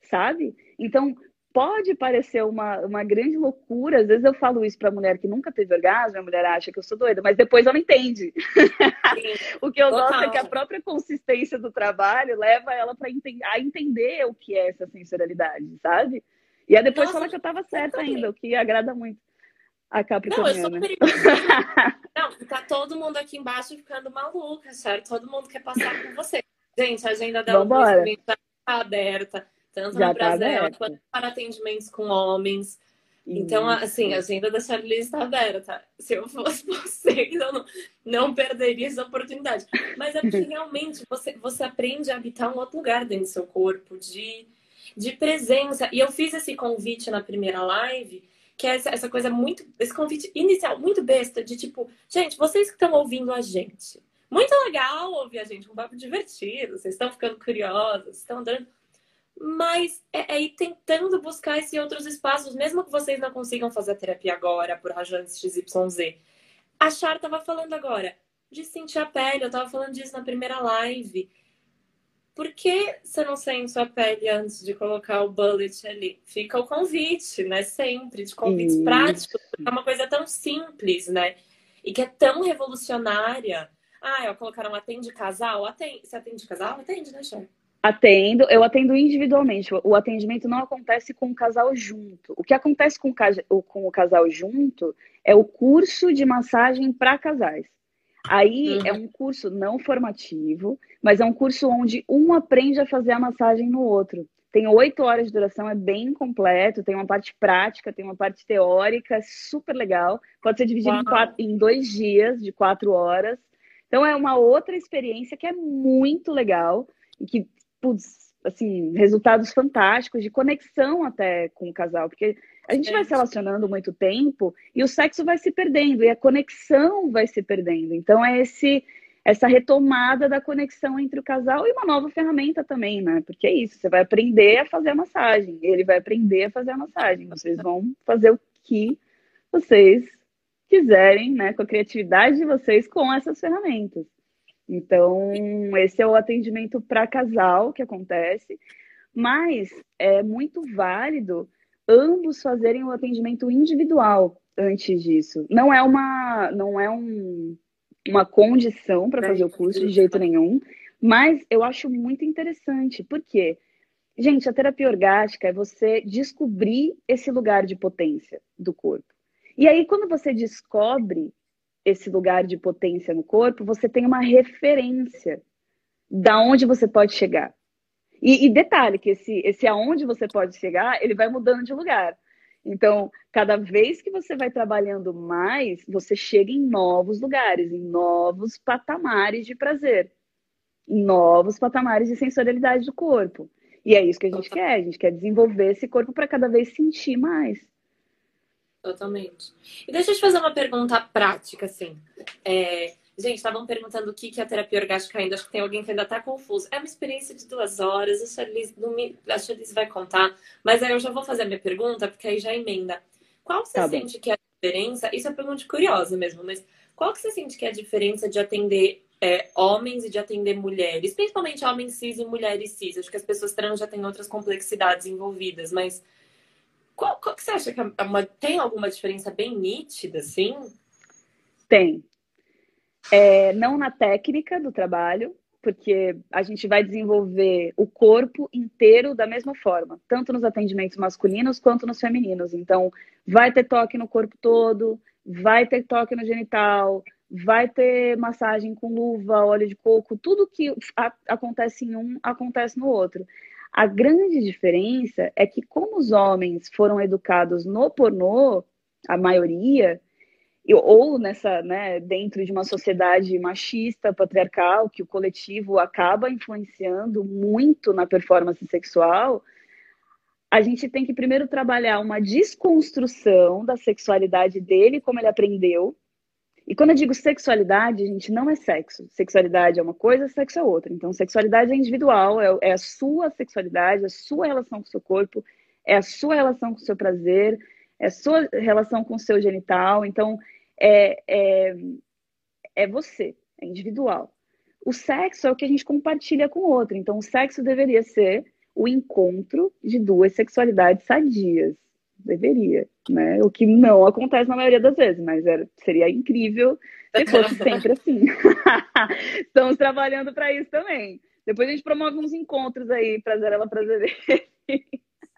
sabe? Então, pode parecer uma, uma grande loucura. Às vezes eu falo isso para mulher que nunca teve orgasmo, a mulher acha que eu sou doida, mas depois ela entende. o que eu Total. gosto é que a própria consistência do trabalho leva ela ente a entender o que é essa sensorialidade, sabe? E aí depois Nossa, fala que eu estava certa ainda, o que agrada muito a Capricorniana. Não, eu sou Não, tá todo mundo aqui embaixo ficando maluca, certo? Todo mundo quer passar com você. Gente, a agenda da Vambora. tá aberta tanto Já no tá Brasil quanto para atendimentos com homens. Então, assim, a agenda da Charlize está aberta. Se eu fosse você, eu não, não perderia essa oportunidade. Mas é porque realmente você, você aprende a habitar um outro lugar dentro do seu corpo, de, de presença. E eu fiz esse convite na primeira live, que é essa, coisa muito. Esse convite inicial, muito besta, de tipo, gente, vocês que estão ouvindo a gente. Muito legal ouvir a gente, um papo divertido, vocês estão ficando curiosos, estão dando mas é, é ir tentando buscar esses outros espaços, mesmo que vocês não consigam fazer a terapia agora por razões XYZ. A Char estava falando agora de sentir a pele, eu estava falando disso na primeira live. Por que você não sente sua pele antes de colocar o bullet ali? Fica o convite, né? Sempre, de convites Isso. práticos, é uma coisa tão simples, né? E que é tão revolucionária. Ah, eu colocar um atende casal? Atende. Você atende casal? Atende, né, Char? Atendo, eu atendo individualmente. O atendimento não acontece com o casal junto. O que acontece com o, com o casal junto é o curso de massagem para casais. Aí uhum. é um curso não formativo, mas é um curso onde um aprende a fazer a massagem no outro. Tem oito horas de duração, é bem completo, tem uma parte prática, tem uma parte teórica, é super legal. Pode ser dividido em, quatro, em dois dias, de quatro horas. Então é uma outra experiência que é muito legal e que putz, assim, resultados fantásticos de conexão até com o casal, porque a gente vai se relacionando muito tempo e o sexo vai se perdendo e a conexão vai se perdendo. Então é esse essa retomada da conexão entre o casal e uma nova ferramenta também, né? Porque é isso, você vai aprender a fazer a massagem, ele vai aprender a fazer a massagem, vocês vão fazer o que vocês quiserem, né, com a criatividade de vocês com essas ferramentas. Então, esse é o atendimento para casal que acontece, mas é muito válido ambos fazerem o atendimento individual antes disso. Não é uma, não é um, uma condição para fazer o curso de jeito nenhum, mas eu acho muito interessante, porque, gente, a terapia orgástica é você descobrir esse lugar de potência do corpo. E aí, quando você descobre esse lugar de potência no corpo, você tem uma referência da onde você pode chegar. E, e, detalhe que esse, esse aonde você pode chegar, ele vai mudando de lugar. Então, cada vez que você vai trabalhando mais, você chega em novos lugares, em novos patamares de prazer, em novos patamares de sensorialidade do corpo. E é isso que a gente quer, a gente quer desenvolver esse corpo para cada vez sentir mais. Totalmente. E deixa eu te fazer uma pergunta prática, assim. É, gente, estavam perguntando o que é a terapia orgástica ainda. Acho que tem alguém que ainda está confuso. É uma experiência de duas horas, a Charlize, a Charlize vai contar. Mas aí eu já vou fazer a minha pergunta, porque aí já emenda. Qual você tá sente que é a diferença? Isso é uma pergunta curiosa mesmo, mas qual que você sente que é a diferença de atender é, homens e de atender mulheres? Principalmente homens cis e mulheres cis. Acho que as pessoas trans já têm outras complexidades envolvidas, mas qual, qual que você acha que é uma, tem alguma diferença bem nítida, assim? Tem. É, não na técnica do trabalho, porque a gente vai desenvolver o corpo inteiro da mesma forma, tanto nos atendimentos masculinos quanto nos femininos. Então, vai ter toque no corpo todo, vai ter toque no genital, vai ter massagem com luva, óleo de coco, tudo que acontece em um acontece no outro. A grande diferença é que, como os homens foram educados no pornô, a maioria, ou nessa, né, dentro de uma sociedade machista, patriarcal, que o coletivo acaba influenciando muito na performance sexual, a gente tem que primeiro trabalhar uma desconstrução da sexualidade dele, como ele aprendeu, e quando eu digo sexualidade, gente, não é sexo. Sexualidade é uma coisa, sexo é outra. Então, sexualidade é individual, é, é a sua sexualidade, a sua relação com o seu corpo, É a sua relação com o seu prazer, é a sua relação com o seu genital. Então, é, é, é você, é individual. O sexo é o que a gente compartilha com o outro. Então, o sexo deveria ser o encontro de duas sexualidades sadias. Deveria, né? O que não acontece na maioria das vezes, mas era, seria incrível se fosse sempre assim. Estamos trabalhando para isso também. Depois a gente promove uns encontros aí, prazer ela prazer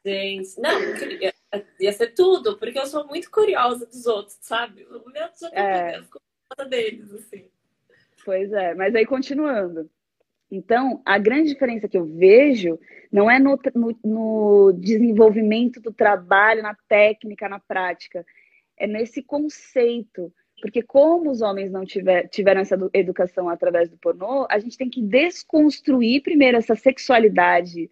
Gente, não, ia ser tudo, porque eu sou muito curiosa dos outros, sabe? O meu já tá é. pegando deles, assim. Pois é, mas aí continuando. Então, a grande diferença que eu vejo não é no, no, no, desenvolvimento do trabalho, na técnica, na prática, é nesse conceito. Porque, como os homens não tiver, tiveram essa educação através do pornô, a gente tem que desconstruir primeiro essa sexualidade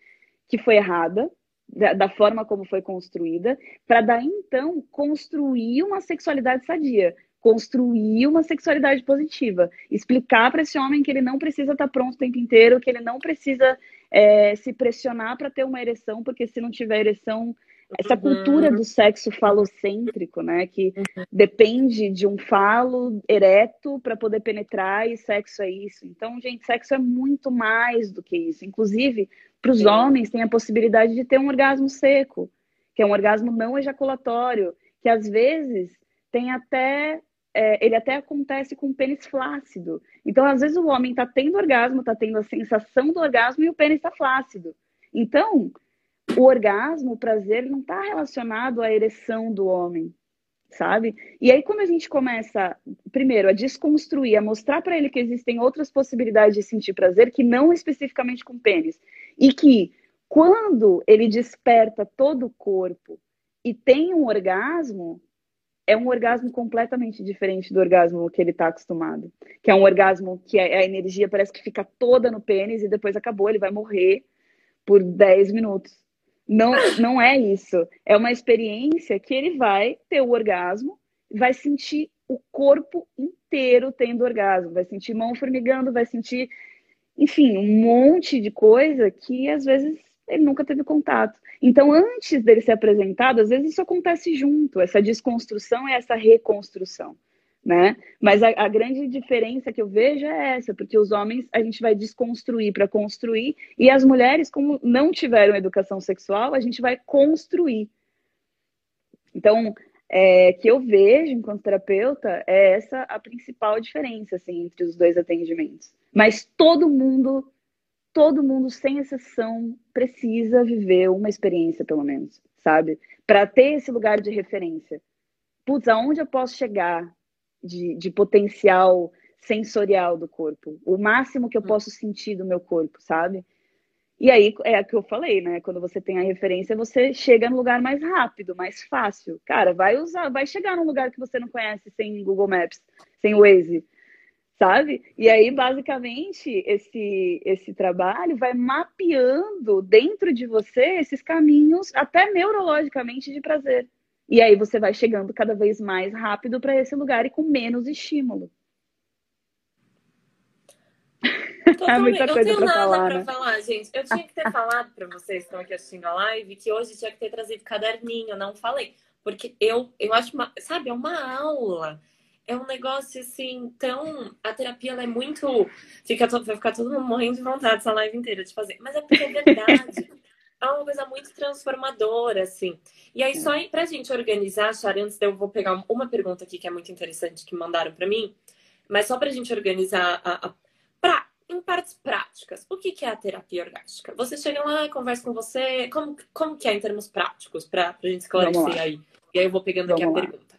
que foi errada, da, da forma como foi construída, para daí então construir uma sexualidade sadia construir uma sexualidade positiva, explicar para esse homem que ele não precisa estar tá pronto o tempo inteiro, que ele não precisa é, se pressionar para ter uma ereção, porque se não tiver ereção, essa uhum. cultura do sexo falocêntrico, né, que uhum. depende de um falo ereto para poder penetrar e sexo é isso. Então, gente, sexo é muito mais do que isso. Inclusive, para os homens tem a possibilidade de ter um orgasmo seco, que é um orgasmo não ejaculatório, que às vezes tem até é, ele até acontece com o pênis flácido. Então, às vezes, o homem está tendo orgasmo, está tendo a sensação do orgasmo e o pênis está flácido. Então, o orgasmo, o prazer, não está relacionado à ereção do homem, sabe? E aí, quando a gente começa, primeiro, a desconstruir, a mostrar para ele que existem outras possibilidades de sentir prazer, que não especificamente com pênis, e que quando ele desperta todo o corpo e tem um orgasmo, é um orgasmo completamente diferente do orgasmo que ele está acostumado. Que é um orgasmo que a energia parece que fica toda no pênis e depois acabou, ele vai morrer por 10 minutos. Não, não é isso. É uma experiência que ele vai ter o orgasmo, vai sentir o corpo inteiro tendo orgasmo, vai sentir mão formigando, vai sentir, enfim, um monte de coisa que às vezes ele nunca teve contato. Então, antes dele ser apresentado, às vezes isso acontece junto, essa desconstrução e essa reconstrução, né? Mas a, a grande diferença que eu vejo é essa, porque os homens a gente vai desconstruir para construir, e as mulheres, como não tiveram educação sexual, a gente vai construir. Então, é, que eu vejo enquanto terapeuta é essa a principal diferença assim, entre os dois atendimentos. Mas todo mundo todo mundo, sem exceção, precisa viver uma experiência, pelo menos, sabe? Para ter esse lugar de referência. Putz, aonde eu posso chegar de, de potencial sensorial do corpo? O máximo que eu hum. posso sentir do meu corpo, sabe? E aí é o que eu falei, né? Quando você tem a referência, você chega no lugar mais rápido, mais fácil. Cara, vai usar, vai chegar num lugar que você não conhece sem Google Maps, sem Waze sabe? E aí, basicamente, esse, esse trabalho vai mapeando dentro de você esses caminhos, até neurologicamente, de prazer. E aí você vai chegando cada vez mais rápido para esse lugar e com menos estímulo. Totalmente. É eu tenho nada falar, pra né? falar, gente. Eu tinha que ter falado para vocês que estão aqui assistindo a live que hoje tinha que ter trazido caderninho, não falei. Porque eu, eu acho, uma, sabe, é uma aula é um negócio assim tão. A terapia ela é muito. Fica, vai ficar todo mundo morrendo de vontade essa live inteira de fazer. Mas é porque é verdade. É uma coisa muito transformadora, assim. E aí, só pra gente organizar, Chara, antes eu vou pegar uma pergunta aqui que é muito interessante que mandaram para mim, mas só pra gente organizar a, a, pra, em partes práticas, o que, que é a terapia orgástica? Você chega lá, conversa com você, como, como que é em termos práticos, pra, pra gente esclarecer aí? E aí eu vou pegando Vamos aqui a lá. pergunta.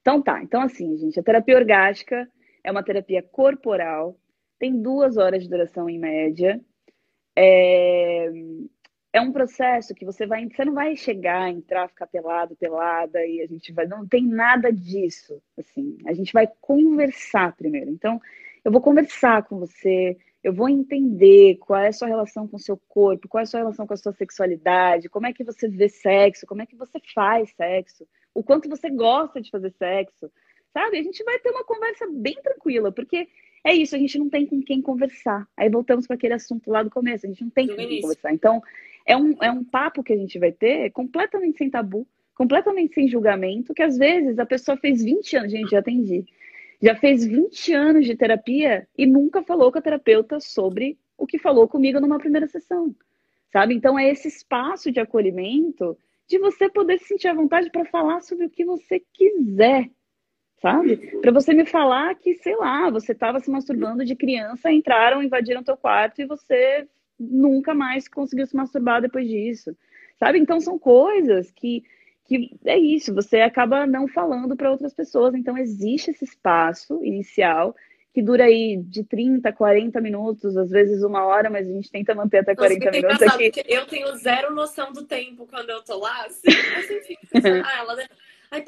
Então tá, então assim, gente, a terapia orgástica é uma terapia corporal, tem duas horas de duração em média. É, é um processo que você vai, você não vai chegar, entrar, ficar pelado, pelada e a gente vai, não tem nada disso, assim. A gente vai conversar primeiro. Então, eu vou conversar com você, eu vou entender qual é a sua relação com o seu corpo, qual é a sua relação com a sua sexualidade, como é que você vê sexo, como é que você faz sexo, o quanto você gosta de fazer sexo, sabe? A gente vai ter uma conversa bem tranquila, porque é isso, a gente não tem com quem conversar. Aí voltamos para aquele assunto lá do começo, a gente não tem com quem conversar. Então, é um, é um papo que a gente vai ter completamente sem tabu, completamente sem julgamento, que às vezes a pessoa fez 20 anos, gente, já atendi, já fez 20 anos de terapia e nunca falou com a terapeuta sobre o que falou comigo numa primeira sessão, sabe? Então é esse espaço de acolhimento de você poder se sentir à vontade para falar sobre o que você quiser, sabe? Para você me falar que, sei lá, você estava se masturbando de criança, entraram, invadiram teu quarto e você nunca mais conseguiu se masturbar depois disso, sabe? Então são coisas que que é isso, você acaba não falando para outras pessoas. Então existe esse espaço inicial que dura aí de 30, 40 minutos, às vezes uma hora, mas a gente tenta manter até 40 Nossa, minutos aqui. Eu tenho zero noção do tempo quando eu tô lá, assim, ah, ela...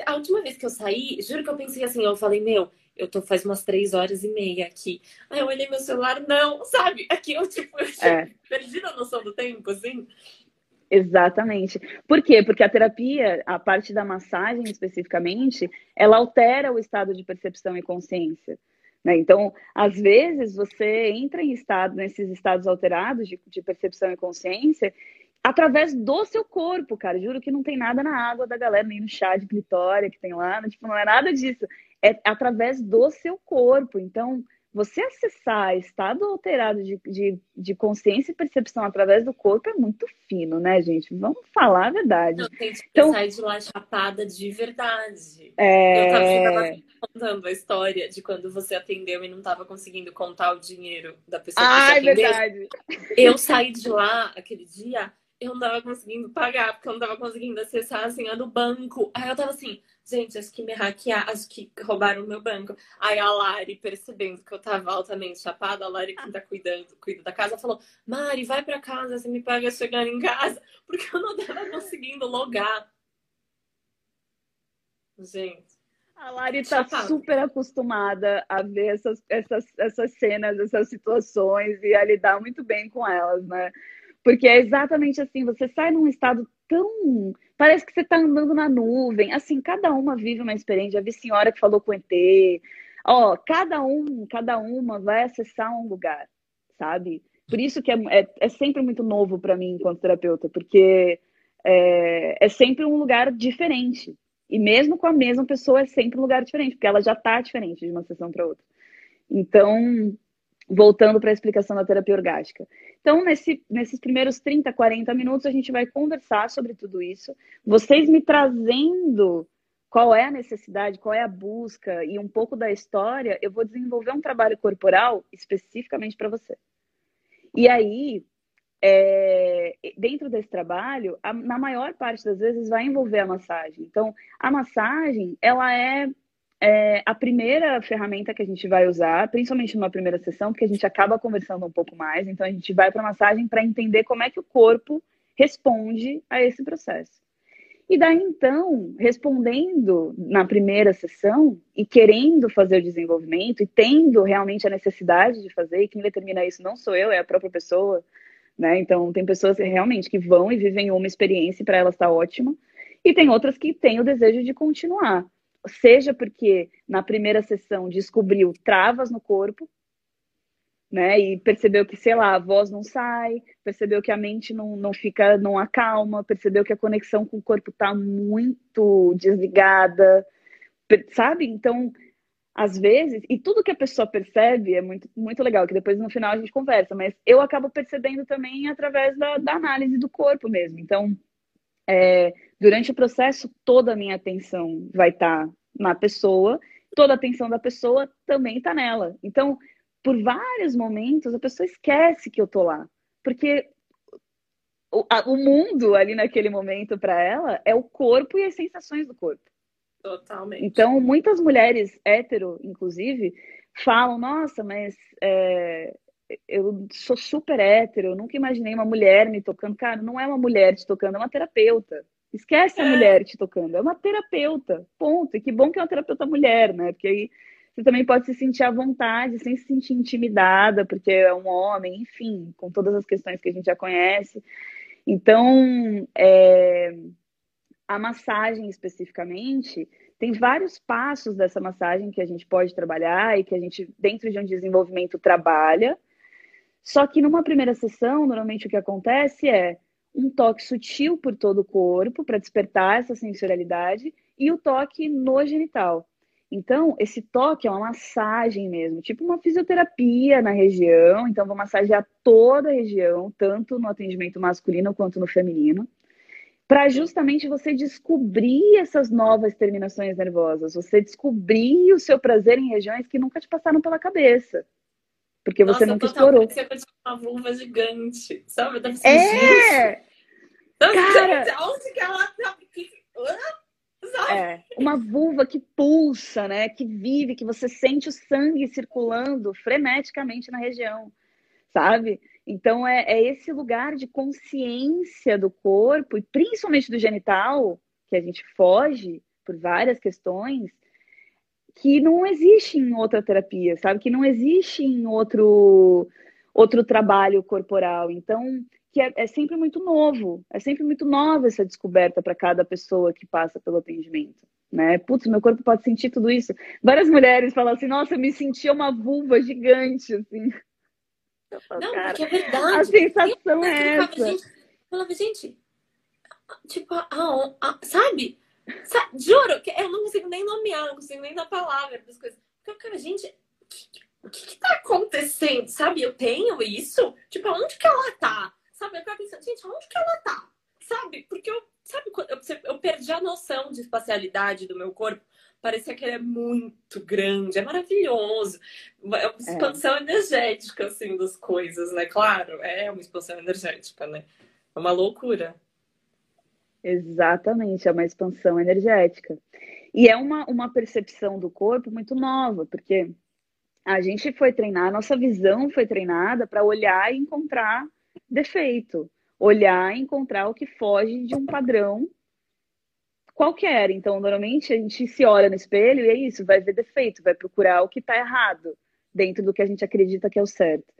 A última vez que eu saí, juro que eu pensei assim, eu falei, meu, eu tô faz umas três horas e meia aqui. Aí eu olhei meu celular, não, sabe? Aqui eu, tipo, eu é. perdi a noção do tempo, assim. Exatamente. Por quê? Porque a terapia, a parte da massagem especificamente, ela altera o estado de percepção e consciência. Né? Então, às vezes, você entra em estado, nesses estados alterados de, de, percepção e consciência através do seu corpo, cara. Juro que não tem nada na água da galera, nem no chá de clitória que tem lá, né? tipo, não é nada disso. É através do seu corpo. Então, você acessar estado alterado de, de, de, consciência e percepção através do corpo é muito fino, né, gente? Vamos falar a verdade. Não, tem que então, sair de lá chapada de verdade. É... Eu tava contando a história de quando você atendeu e não estava conseguindo contar o dinheiro da pessoa ah, que você atendeu. É verdade. Eu saí de lá aquele dia, eu não tava conseguindo pagar, porque eu não tava conseguindo acessar a senha do banco. Aí eu tava assim gente, acho que me hackearam, acho que roubaram o meu banco. Aí a Lari, percebendo que eu tava altamente chapada, a Lari que tá cuidando, cuida da casa, falou: Mari, vai pra casa, você me paga chegar em casa, porque eu não tava conseguindo logar. Gente. A Lari tá super acostumada a ver essas, essas, essas cenas, essas situações e a lidar muito bem com elas, né? Porque é exatamente assim, você sai num estado tão. Parece que você está andando na nuvem. Assim, cada uma vive uma experiência. Já vi senhora que falou com ET. Ó, cada um, cada uma vai acessar um lugar, sabe? Por isso que é, é, é sempre muito novo para mim enquanto terapeuta, porque é, é sempre um lugar diferente. E mesmo com a mesma pessoa, é sempre um lugar diferente, porque ela já está diferente de uma sessão para outra. Então, voltando para a explicação da terapia orgástica. Então, nesse, nesses primeiros 30, 40 minutos, a gente vai conversar sobre tudo isso. Vocês me trazendo qual é a necessidade, qual é a busca e um pouco da história, eu vou desenvolver um trabalho corporal especificamente para você. E aí, é, dentro desse trabalho, a, na maior parte das vezes vai envolver a massagem. Então, a massagem, ela é é a primeira ferramenta que a gente vai usar, principalmente numa primeira sessão, porque a gente acaba conversando um pouco mais, então a gente vai para a massagem para entender como é que o corpo responde a esse processo. E daí então, respondendo na primeira sessão e querendo fazer o desenvolvimento e tendo realmente a necessidade de fazer, e quem determina isso não sou eu, é a própria pessoa, né? Então, tem pessoas realmente que vão e vivem uma experiência e para elas está ótima, e tem outras que têm o desejo de continuar seja porque na primeira sessão descobriu travas no corpo, né? E percebeu que, sei lá, a voz não sai, percebeu que a mente não, não fica, não acalma, percebeu que a conexão com o corpo está muito desligada, sabe? Então, às vezes, e tudo que a pessoa percebe é muito, muito legal, que depois no final a gente conversa, mas eu acabo percebendo também através da, da análise do corpo mesmo. Então, é, durante o processo, toda a minha atenção vai estar tá na pessoa, toda a atenção da pessoa também está nela. Então, por vários momentos, a pessoa esquece que eu tô lá, porque o, a, o mundo ali naquele momento para ela é o corpo e as sensações do corpo. Totalmente. Então, muitas mulheres hétero, inclusive, falam: Nossa, mas é, eu sou super hétero, eu nunca imaginei uma mulher me tocando. Cara, não é uma mulher te tocando, é uma terapeuta. Esquece a é. mulher te tocando, é uma terapeuta, ponto. E que bom que é uma terapeuta mulher, né? Porque aí você também pode se sentir à vontade, sem se sentir intimidada, porque é um homem, enfim, com todas as questões que a gente já conhece. Então, é, a massagem especificamente, tem vários passos dessa massagem que a gente pode trabalhar e que a gente, dentro de um desenvolvimento, trabalha. Só que numa primeira sessão, normalmente o que acontece é um toque sutil por todo o corpo para despertar essa sensorialidade e o toque no genital. Então, esse toque é uma massagem mesmo, tipo uma fisioterapia na região. Então, vou massagear toda a região, tanto no atendimento masculino quanto no feminino, para justamente você descobrir essas novas terminações nervosas, você descobrir o seu prazer em regiões que nunca te passaram pela cabeça. Porque Nossa, você nunca explorou. Você uma vulva gigante, sabe? Deve ser é! Cara... Onde que ela tá? É, uma vulva que pulsa, né? Que vive, que você sente o sangue circulando freneticamente na região, sabe? Então é, é esse lugar de consciência do corpo, e principalmente do genital, que a gente foge por várias questões, que não existe em outra terapia, sabe? Que não existe em outro, outro trabalho corporal. Então, que é, é sempre muito novo, é sempre muito nova essa descoberta para cada pessoa que passa pelo atendimento. Né? Putz, meu corpo pode sentir tudo isso. Várias mulheres falam assim, nossa, eu me sentia uma vulva gigante, assim. Falo, não, cara, porque é verdade. A sensação é essa. Gente, falava, gente, tipo, a, a, a, sabe? Juro, que eu não consigo nem nomear, não consigo nem dar palavra para as coisas. Porque, cara, gente, o que, o que, que tá acontecendo? Sabe, eu tenho isso? Tipo, onde que ela tá? Sabe? Eu ficava pensando, gente, onde que ela tá? Sabe? Porque eu, sabe, eu, eu perdi a noção de espacialidade do meu corpo. Parecia que ele é muito grande, é maravilhoso. É uma expansão é. energética, assim, das coisas, né? Claro, é uma expansão energética, né? É uma loucura. Exatamente, é uma expansão energética. E é uma, uma percepção do corpo muito nova, porque a gente foi treinar, a nossa visão foi treinada para olhar e encontrar defeito. Olhar e encontrar o que foge de um padrão qualquer. Então, normalmente a gente se olha no espelho e é isso, vai ver defeito, vai procurar o que está errado dentro do que a gente acredita que é o certo.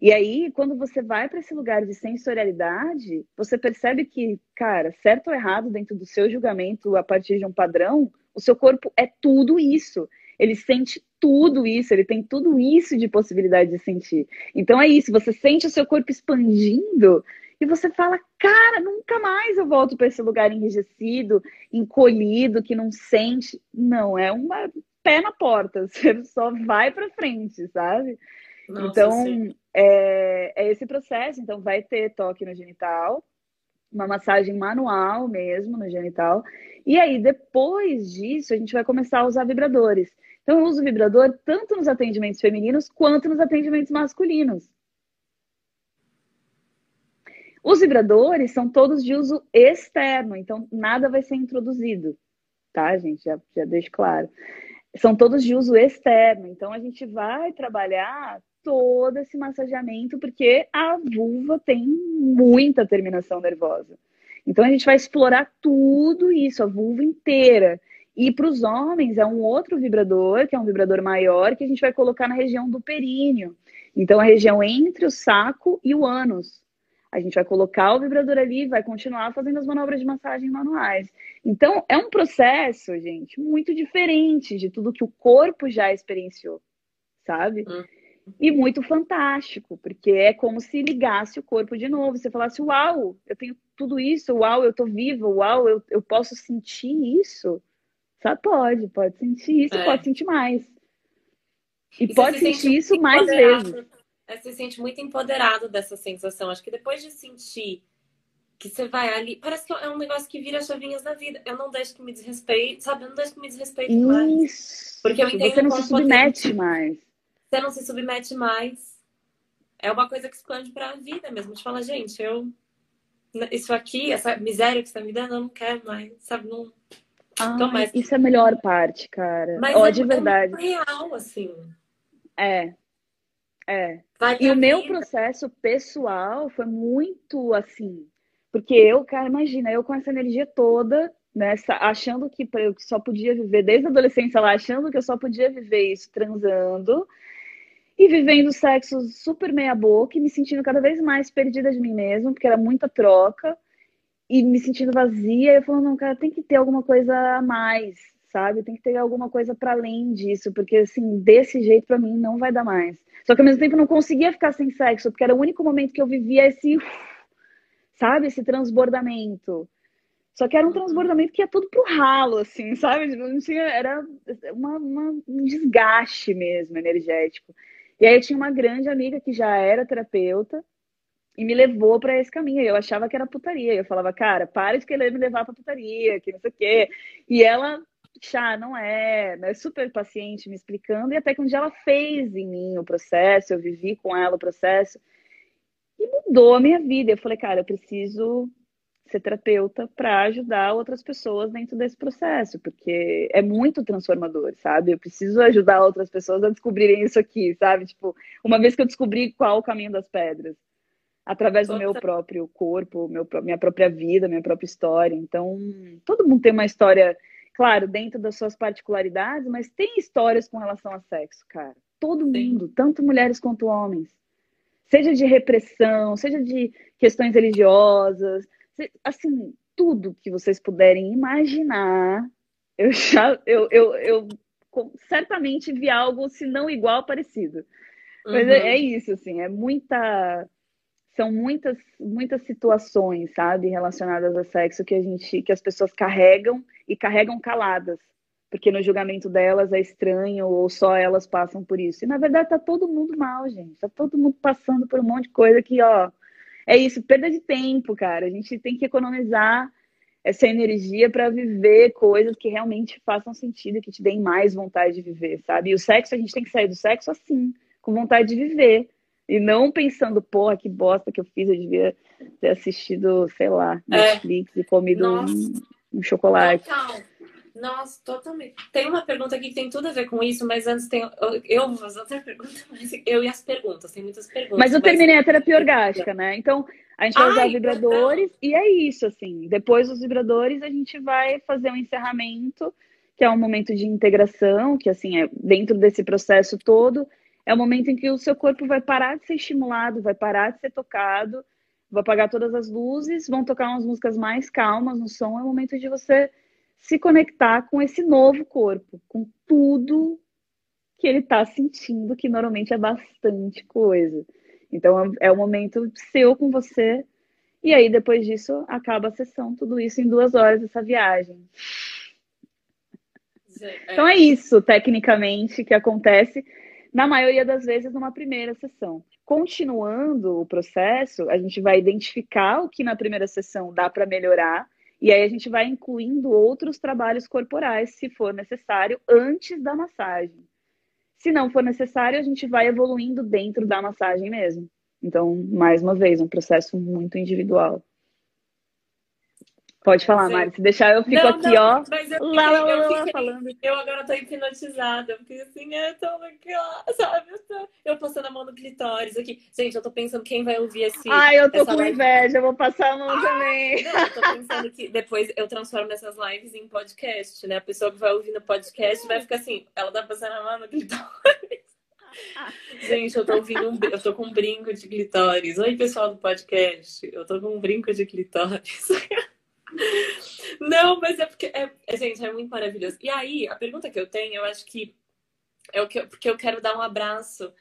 E aí, quando você vai para esse lugar de sensorialidade, você percebe que, cara, certo ou errado dentro do seu julgamento a partir de um padrão, o seu corpo é tudo isso. Ele sente tudo isso, ele tem tudo isso de possibilidade de sentir. Então é isso, você sente o seu corpo expandindo e você fala, cara, nunca mais eu volto para esse lugar enrijecido, encolhido, que não sente. Não, é uma pé na porta, você só vai para frente, sabe? Nossa, então, é, é esse processo. Então, vai ter toque no genital, uma massagem manual mesmo no genital. E aí, depois disso, a gente vai começar a usar vibradores. Então, eu uso vibrador tanto nos atendimentos femininos quanto nos atendimentos masculinos. Os vibradores são todos de uso externo, então nada vai ser introduzido, tá, gente? Já, já deixo claro. São todos de uso externo, então a gente vai trabalhar todo esse massageamento, porque a vulva tem muita terminação nervosa. Então a gente vai explorar tudo isso, a vulva inteira. E para os homens é um outro vibrador, que é um vibrador maior, que a gente vai colocar na região do períneo. Então, a região entre o saco e o ânus. A gente vai colocar o vibrador ali e vai continuar fazendo as manobras de massagem manuais. Então, é um processo, gente, muito diferente de tudo que o corpo já experienciou, sabe? Hum. E muito fantástico, porque é como se ligasse o corpo de novo. Você falasse, uau, eu tenho tudo isso, uau, eu tô viva, uau, eu, eu posso sentir isso. Sabe? Pode, pode sentir isso, é. pode sentir mais. E, e pode sentir isso mais vezes. É, você se sente muito empoderado dessa sensação. Acho que depois de sentir que você vai ali, parece que é um negócio que vira chavinhas na vida. Eu não deixo que me desrespeite, sabe? Eu não deixo que me desrespeite isso. mais. Porque eu entendo Você não se submete mais. Você não se submete mais. É uma coisa que expande para a vida mesmo. Te fala, gente, eu isso aqui, essa miséria que você está me dando, eu não quero mais, sabe? Não, então, mas... Isso é a melhor parte, cara. Mas é, de verdade. É real, assim. É. É. e o meu processo pessoal foi muito assim. Porque eu, cara, imagina, eu com essa energia toda, né, achando que eu só podia viver, desde a adolescência lá, achando que eu só podia viver isso transando, e vivendo sexo super meia-boca, e me sentindo cada vez mais perdida de mim mesma, porque era muita troca e me sentindo vazia, eu falando, não, cara, tem que ter alguma coisa a mais, sabe? Tem que ter alguma coisa para além disso, porque assim, desse jeito para mim não vai dar mais. Só que ao mesmo tempo eu não conseguia ficar sem sexo, porque era o único momento que eu vivia esse sabe? Esse transbordamento. Só que era um uhum. transbordamento que ia tudo pro ralo, assim, sabe? Não tinha, era uma, uma, um desgaste mesmo energético. E aí eu tinha uma grande amiga que já era terapeuta e me levou para esse caminho. Eu achava que era putaria. Eu falava, cara, para de querer me levar para putaria, que não sei o quê. E ela, chá, não é, é super paciente me explicando. E até que um dia ela fez em mim o processo, eu vivi com ela o processo e mudou a minha vida. Eu falei, cara, eu preciso ser terapeuta para ajudar outras pessoas dentro desse processo, porque é muito transformador, sabe? Eu preciso ajudar outras pessoas a descobrirem isso aqui, sabe? Tipo, uma vez que eu descobri qual o caminho das pedras, através do meu próprio corpo, meu, minha própria vida, minha própria história. Então, todo mundo tem uma história, claro, dentro das suas particularidades, mas tem histórias com relação a sexo, cara. Todo Sim. mundo, tanto mulheres quanto homens. Seja de repressão, seja de questões religiosas, assim, tudo que vocês puderem imaginar, eu já, eu, eu, eu certamente vi algo, se não igual, parecido. Mas é, uhum. é, é, isso, assim, é muita, são muitas, muitas situações, sabe, relacionadas a sexo que a gente, que as pessoas carregam e carregam caladas, porque no julgamento delas é estranho ou só elas passam por isso. E na verdade tá todo mundo mal, gente, tá todo mundo passando por um monte de coisa que, ó, é isso, perda de tempo, cara. A gente tem que economizar essa energia para viver coisas que realmente façam sentido e que te deem mais vontade de viver, sabe? E o sexo, a gente tem que sair do sexo assim, com vontade de viver. E não pensando, porra, que bosta que eu fiz, eu devia ter assistido, sei lá, é. Netflix é. e comido um, um, chocolate. Total. Nossa, totalmente. Tem uma pergunta aqui que tem tudo a ver com isso, mas antes tem. Eu vou fazer outra pergunta, mas eu e as perguntas, tem muitas perguntas. Mas eu terminei a terapia orgástica, né? Então, a gente vai Ai, usar vibradores e é isso, assim. Depois dos vibradores, a gente vai fazer um encerramento, que é um momento de integração, que assim, é dentro desse processo todo, é o momento em que o seu corpo vai parar de ser estimulado, vai parar de ser tocado, vai apagar todas as luzes, vão tocar umas músicas mais calmas no som, é o momento de você se conectar com esse novo corpo, com tudo que ele está sentindo, que normalmente é bastante coisa. Então é o momento seu com você. E aí, depois disso, acaba a sessão, tudo isso em duas horas, essa viagem. Então é isso, tecnicamente, que acontece, na maioria das vezes, numa primeira sessão. Continuando o processo, a gente vai identificar o que na primeira sessão dá para melhorar e aí a gente vai incluindo outros trabalhos corporais, se for necessário, antes da massagem. Se não for necessário, a gente vai evoluindo dentro da massagem mesmo. Então, mais uma vez, um processo muito individual. Pode falar, Mari. Se deixar, eu fico não, aqui, não, ó. Mas eu, lá, lá, eu, fiquei, falando. eu agora tô hipnotizada, porque assim, é tão legal, sabe? Eu, tô, eu passando a mão no clitóris aqui. Gente, eu tô pensando quem vai ouvir esse. Ai, eu tô com live. inveja, eu vou passar a mão ah, também. Não, eu tô pensando que depois eu transformo essas lives em podcast, né? A pessoa que vai ouvir no podcast vai ficar assim, ela tá passando a mão no clitóris. Gente, eu tô ouvindo um, eu tô com um brinco de clitóris. Oi, pessoal do podcast. Eu tô com um brinco de clitóris. Não, mas é porque, é, é, gente, é muito maravilhoso. E aí, a pergunta que eu tenho, eu acho que é o que eu, porque eu quero dar um abraço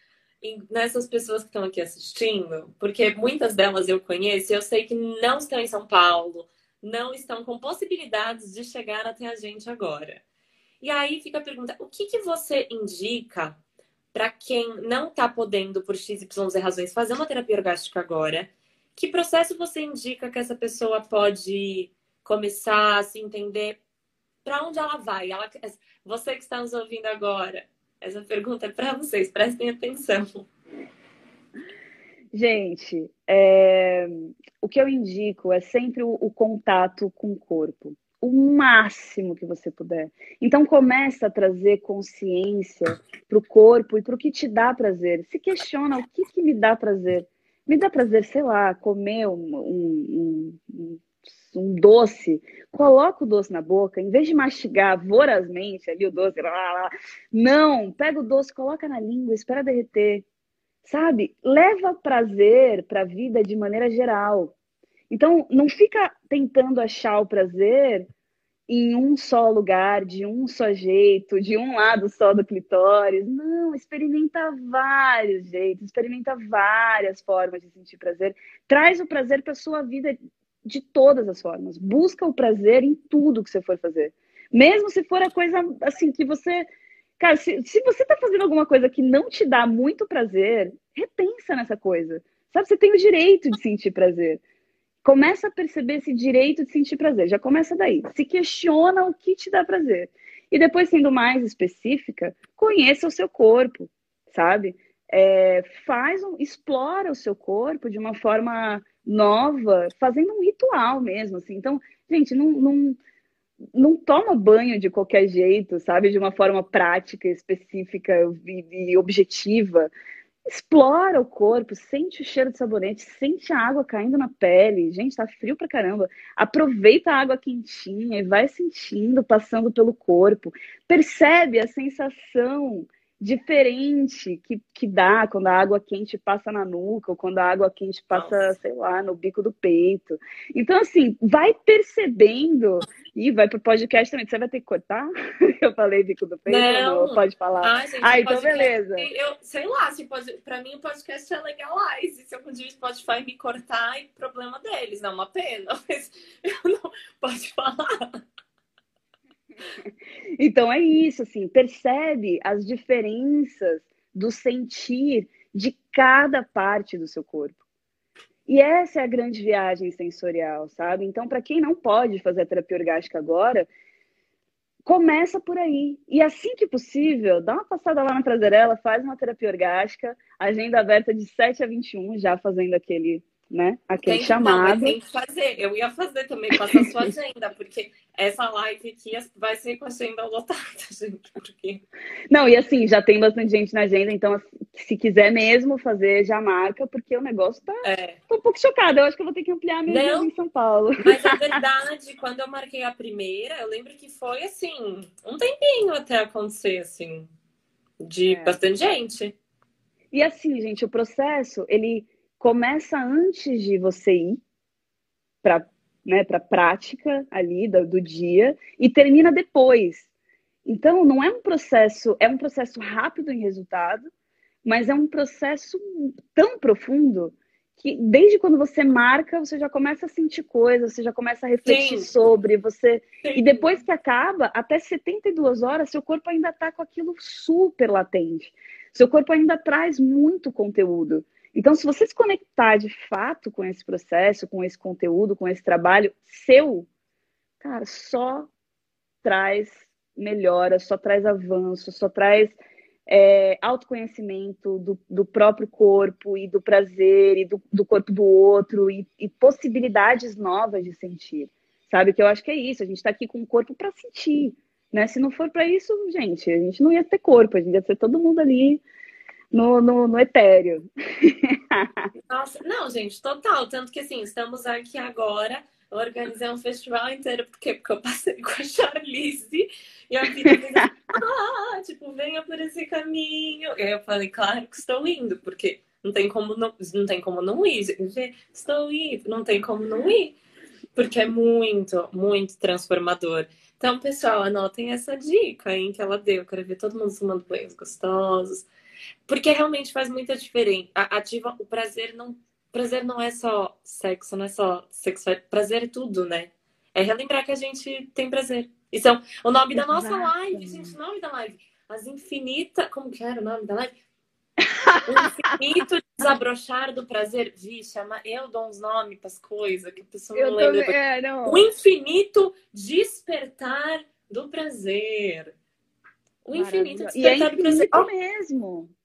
nessas pessoas que estão aqui assistindo, porque muitas delas eu conheço e eu sei que não estão em São Paulo, não estão com possibilidades de chegar até a gente agora. E aí fica a pergunta: o que, que você indica para quem não está podendo, por XYZ razões, fazer uma terapia orgástica agora? Que processo você indica que essa pessoa pode começar a se entender para onde ela vai. Ela, você que está nos ouvindo agora, essa pergunta é para vocês, prestem atenção. Gente, é... o que eu indico é sempre o, o contato com o corpo, o máximo que você puder. Então começa a trazer consciência para o corpo e para o que te dá prazer. Se questiona o que, que me dá prazer. Me dá prazer, sei lá, comer um, um, um, um doce, coloca o doce na boca, em vez de mastigar vorazmente ali o doce, lá, lá, lá, não, pega o doce, coloca na língua, espera derreter. Sabe? Leva prazer para a vida de maneira geral. Então, não fica tentando achar o prazer em um só lugar, de um só jeito, de um lado só do clitóris. Não, experimenta vários jeitos, experimenta várias formas de sentir prazer. Traz o prazer para sua vida de todas as formas. Busca o prazer em tudo que você for fazer. Mesmo se for a coisa assim que você. Cara, se, se você está fazendo alguma coisa que não te dá muito prazer, repensa nessa coisa. Sabe, você tem o direito de sentir prazer. Começa a perceber esse direito de sentir prazer. Já começa daí. Se questiona o que te dá prazer. E depois, sendo mais específica, conheça o seu corpo, sabe? É, faz um, explora o seu corpo de uma forma nova, fazendo um ritual mesmo, assim. Então, gente, não, não, não toma banho de qualquer jeito, sabe? De uma forma prática, específica e, e objetiva. Explora o corpo, sente o cheiro de sabonete, sente a água caindo na pele. Gente, tá frio pra caramba. Aproveita a água quentinha e vai sentindo, passando pelo corpo. Percebe a sensação diferente que, que dá quando a água quente passa na nuca, ou quando a água quente passa, Nossa. sei lá, no bico do peito. Então, assim, vai percebendo. E vai pro podcast também. Você vai ter que cortar? Eu falei bico do peito? Não, não pode falar. Ah, gente, ah então beleza. Eu, sei lá, se pode, pra mim o podcast é legalize. Se algum dia o Spotify me cortar, é problema deles. Não é uma pena, mas eu não pode falar. Então é isso, assim, percebe as diferenças do sentir de cada parte do seu corpo. E essa é a grande viagem sensorial, sabe? Então, para quem não pode fazer a terapia orgástica agora, começa por aí. E assim que possível, dá uma passada lá na Prazerela, faz uma terapia orgástica, agenda aberta de 7 a 21, já fazendo aquele né? Aquele tem, chamado. Não, tem que fazer. Eu ia fazer também, passar sua agenda, porque essa live aqui vai ser com a agenda lotada, gente. Porque... Não, e assim, já tem bastante gente na agenda, então assim, se quiser mesmo fazer, já marca, porque o negócio tá. É. Tô um pouco chocada. Eu acho que eu vou ter que ampliar minha agenda em São Paulo. Mas a verdade, quando eu marquei a primeira, eu lembro que foi assim, um tempinho até acontecer, assim, de é. bastante gente. E assim, gente, o processo, ele começa antes de você ir para né, a prática ali do, do dia e termina depois. Então, não é um processo, é um processo rápido em resultado, mas é um processo tão profundo que desde quando você marca, você já começa a sentir coisas, você já começa a refletir Sim. sobre, você Sim. e depois que acaba, até 72 horas, seu corpo ainda está com aquilo super latente. Seu corpo ainda traz muito conteúdo. Então, se você se conectar de fato com esse processo, com esse conteúdo, com esse trabalho seu, cara, só traz melhora, só traz avanço, só traz é, autoconhecimento do, do, próprio corpo e do prazer e do, do corpo do outro e, e, possibilidades novas de sentir. Sabe que eu acho que é isso, a gente está aqui com o corpo para sentir. Né? Se não for para isso, gente, a gente não ia ter corpo, a gente ia ser todo mundo ali no, no, no etéreo. Nossa, não, gente, total. Tanto que assim, estamos aqui agora. Eu organizei um festival inteiro, porque, porque eu passei com a Charlize e a vida ah, tipo, venha por esse caminho. E aí eu falei, claro que estou indo, porque não tem como não, não tem como não ir. Estou indo, não tem como não ir. Porque é muito, muito transformador. Então, pessoal, anotem essa dica, hein, que ela deu. Eu quero ver todo mundo tomando banhos gostosos, porque realmente faz muita diferença. Ativa o prazer não. Prazer não é só sexo, não é só sexual. Prazer é tudo, né? É relembrar que a gente tem prazer. Isso é o nome da nossa live, gente. O nome da live. As infinitas. Como que era o nome da live? O infinito desabrochar do prazer. Vixe, eu dou uns nomes para as coisas que a pessoa não lembra. É, não. O infinito despertar do prazer. O infinito despertar é infinito do prazer. Oh. mesmo.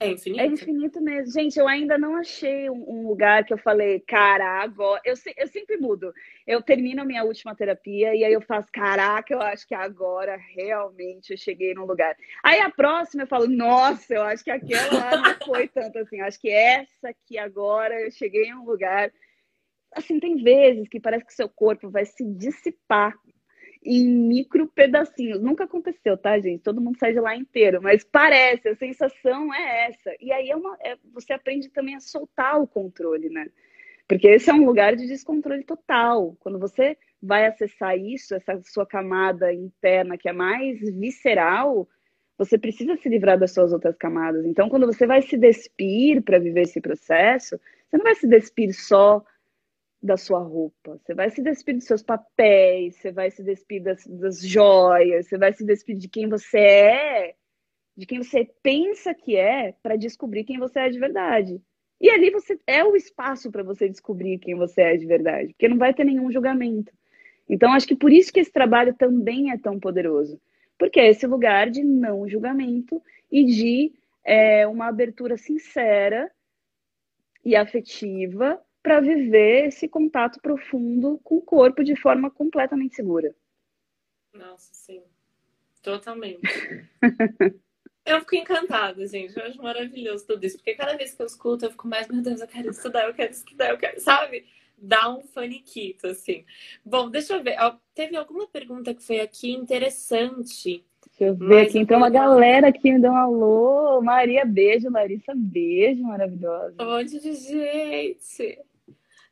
É infinito? É infinito mesmo. Gente, eu ainda não achei um, lugar que eu falei, cara, agora. Eu, eu sempre mudo. Eu termino a minha última terapia e aí eu faço, caraca, eu acho que agora realmente eu cheguei num lugar. Aí a próxima eu falo, nossa, eu acho que aquela não foi tanto assim. Acho que essa aqui agora eu cheguei em um lugar. Assim, tem vezes que parece que seu corpo vai se dissipar em micro pedacinhos. Nunca aconteceu, tá, gente? Todo mundo sai de lá inteiro, mas parece, a sensação é essa. E aí é uma, é, você aprende também a soltar o controle, né? Porque esse é um lugar de descontrole total. Quando você vai acessar isso, essa sua camada interna que é mais visceral, você precisa se livrar das suas outras camadas. Então, quando você vai se despir para viver esse processo, você não vai se despir só da sua roupa, você vai se despir dos seus papéis, você vai se despir das, das joias, você vai se despir de quem você é, de quem você pensa que é, para descobrir quem você é de verdade. E ali você é o espaço para você descobrir quem você é de verdade, porque não vai ter nenhum julgamento. Então, acho que por isso que esse trabalho também é tão poderoso, porque é esse lugar de não julgamento e de é, uma abertura sincera e afetiva para viver esse contato profundo com o corpo de forma completamente segura. Nossa, sim. Totalmente. eu fico encantada, gente. Eu acho maravilhoso tudo isso. Porque cada vez que eu escuto, eu fico mais, meu Deus, eu quero estudar, eu quero estudar, eu quero, sabe? Dá um faniquito, assim. Bom, deixa eu ver. Teve alguma pergunta que foi aqui interessante. Deixa eu ver aqui. Então, uma galera aqui me deu um alô. Maria, beijo. Larissa, beijo. Maravilhosa. Um monte de gente.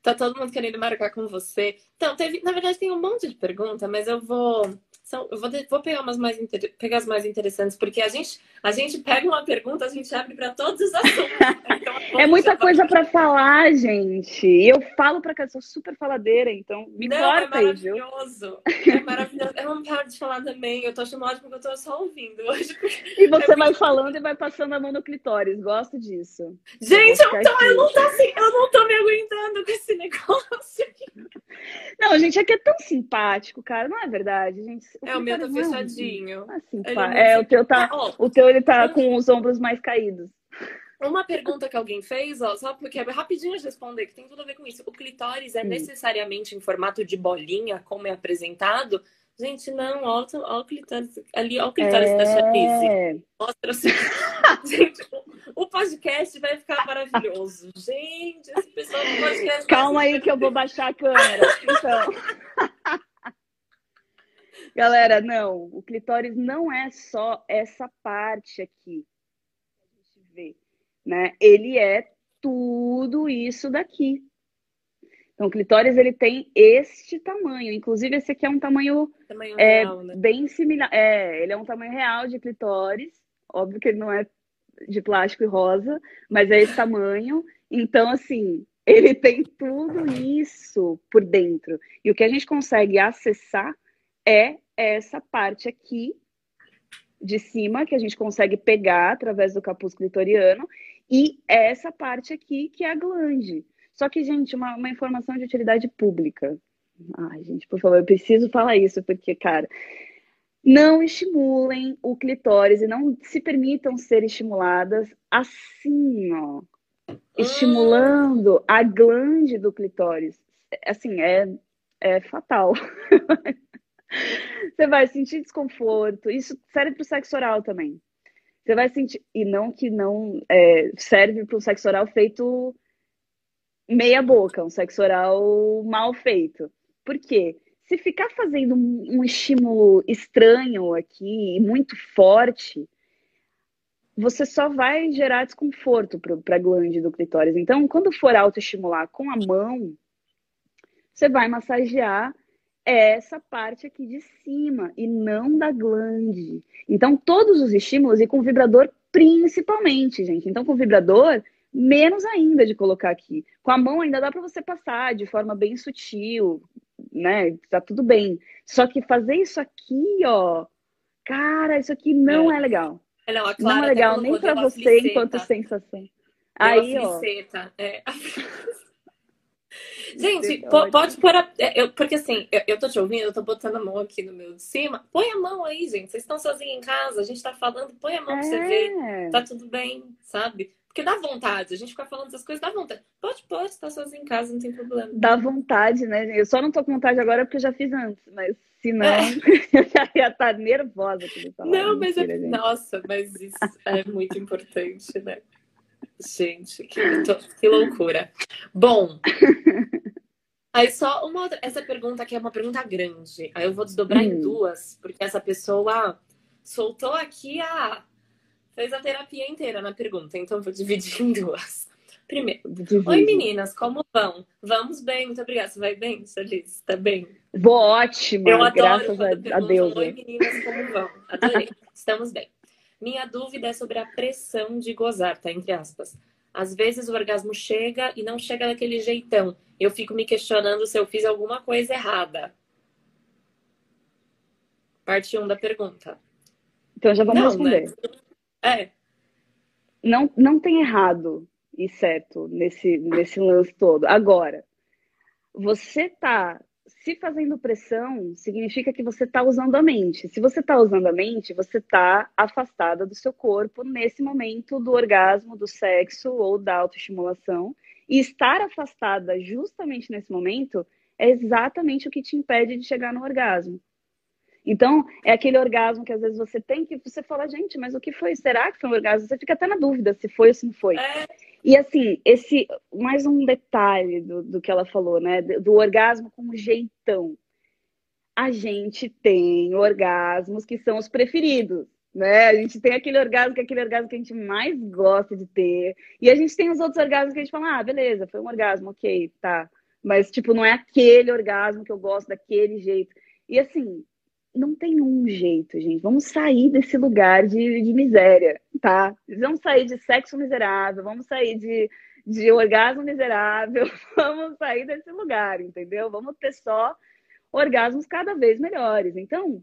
Tá todo mundo querendo marcar com você. Então, teve, na verdade, tem um monte de pergunta, mas eu vou são, eu vou, vou pegar umas mais pegar as mais interessantes, porque a gente, a gente pega uma pergunta, a gente abre para todos os assuntos. Então, é muita coisa para falar, gente. Eu falo para cá, sou super faladeira, então me Não, corta é maravilhoso. Aí, viu? É maravilhoso. Eu não paro de falar também. Eu tô achando ótimo porque eu tô só ouvindo hoje. E você é vai muito... falando e vai passando a mão no clitóris. Gosto disso. Gente, eu, tô, eu não tô assim, eu não tô me aguentando com esse negócio. Não, gente, aqui é tão simpático, cara. Não é verdade, gente? É, o meu tá fechadinho. Assim, é, é o teu tá. Ah, o teu ele tá com os ombros mais caídos. Uma pergunta que alguém fez, ó, só porque é rapidinho de responder, que tem tudo a ver com isso. O clitóris é necessariamente em formato de bolinha, como é apresentado? Gente, não, olha, olha o clitóris ali, olha o clitóris é... da Chatice. Mostra assim. Gente, o podcast vai ficar maravilhoso. Gente, esse pessoal do podcast. Calma aí que eu vou baixar a câmera. Então. Galera, não, o clitóris não é só essa parte aqui que a gente vê, né? Ele é tudo isso daqui. Então, o clitóris ele tem este tamanho. Inclusive, esse aqui é um tamanho, tamanho é, real, né? bem similar. É, ele é um tamanho real de clitóris. Óbvio que ele não é de plástico e rosa, mas é esse tamanho. Então, assim, ele tem tudo isso por dentro. E o que a gente consegue acessar é essa parte aqui de cima que a gente consegue pegar através do capuz clitoriano e essa parte aqui que é a glande. Só que, gente, uma, uma informação de utilidade pública. Ai, gente, por favor, eu preciso falar isso, porque, cara, não estimulem o clitóris e não se permitam ser estimuladas assim, ó. Estimulando a glande do clitóris. Assim, é, é fatal. Você vai sentir desconforto. Isso serve para o sexo oral também. Você vai sentir. E não que não é, serve para o sexo oral feito meia boca, um sexo oral mal feito. Por quê? Se ficar fazendo um, estímulo estranho aqui, muito forte, você só vai gerar desconforto para a glande do clitóris. Então, quando for autoestimular com a mão, você vai massagear essa parte aqui de cima e não da glande. Então, todos os estímulos, e com vibrador principalmente, gente. Então, com vibrador, menos ainda de colocar aqui. Com a mão ainda dá para você passar de forma bem sutil, né? Tá tudo bem. Só que fazer isso aqui, ó, cara, isso aqui não é, é legal. Não, não é legal nem para você enquanto sensação. Aí, ó. É. Gente, pode pôr a. É, eu, porque assim, eu, eu tô te ouvindo, eu tô botando a mão aqui no meu de cima. Põe a mão aí, gente. Vocês estão sozinhos em casa, a gente tá falando, põe a mão é. pra você ver. É. Tá tudo bem, sabe? Porque dá vontade, a gente ficar falando essas coisas dá vontade. Pode, pode, estar tá sozinho em casa, não tem problema. Dá vontade, né? Eu só não tô com vontade agora porque eu já fiz antes, mas se não, é. eu já ia estar tá nervosa. Não, mas é... Nossa, mas isso é muito importante, né? Gente, que, que loucura. Bom, aí só uma outra. Essa pergunta aqui é uma pergunta grande. Aí eu vou desdobrar hum. em duas, porque essa pessoa soltou aqui a. fez a terapia inteira na pergunta, então vou dividir em duas. Primeiro. Oi, meninas, como vão? Vamos bem, muito obrigada. Você vai bem, Feliz? Tá bem? Vou ótima, Eu adoro graças a, a Deus. Oi, meninas, como vão? Adorei. Estamos bem. Minha dúvida é sobre a pressão de gozar, tá? Entre aspas. Às vezes o orgasmo chega e não chega daquele jeitão. Eu fico me questionando se eu fiz alguma coisa errada. Parte 1 um da pergunta. Então já vamos não, responder. Né? É. Não, não tem errado e certo nesse, nesse lance todo. Agora, você tá se fazendo pressão, significa que você está usando a mente. Se você está usando a mente, você está afastada do seu corpo nesse momento do orgasmo, do sexo ou da autoestimulação. E estar afastada justamente nesse momento é exatamente o que te impede de chegar no orgasmo. Então, é aquele orgasmo que às vezes você tem que você fala, gente, mas o que foi? Será que foi um orgasmo? Você fica até na dúvida se foi ou se não foi. É. E assim, esse mais um detalhe do, do que ela falou, né? Do orgasmo com jeitão. A gente tem orgasmos que são os preferidos. Né? A gente tem aquele orgasmo que é aquele orgasmo que a gente mais gosta de ter. E a gente tem os outros orgasmos que a gente fala, ah, beleza, foi um orgasmo, ok, tá. Mas, tipo, não é aquele orgasmo que eu gosto daquele jeito. E assim, não tem um jeito, gente. Vamos sair desse lugar de, de miséria, tá? Vamos sair de sexo miserável, vamos sair de, de orgasmo miserável, vamos sair desse lugar, entendeu? Vamos ter só orgasmos cada vez melhores. Então,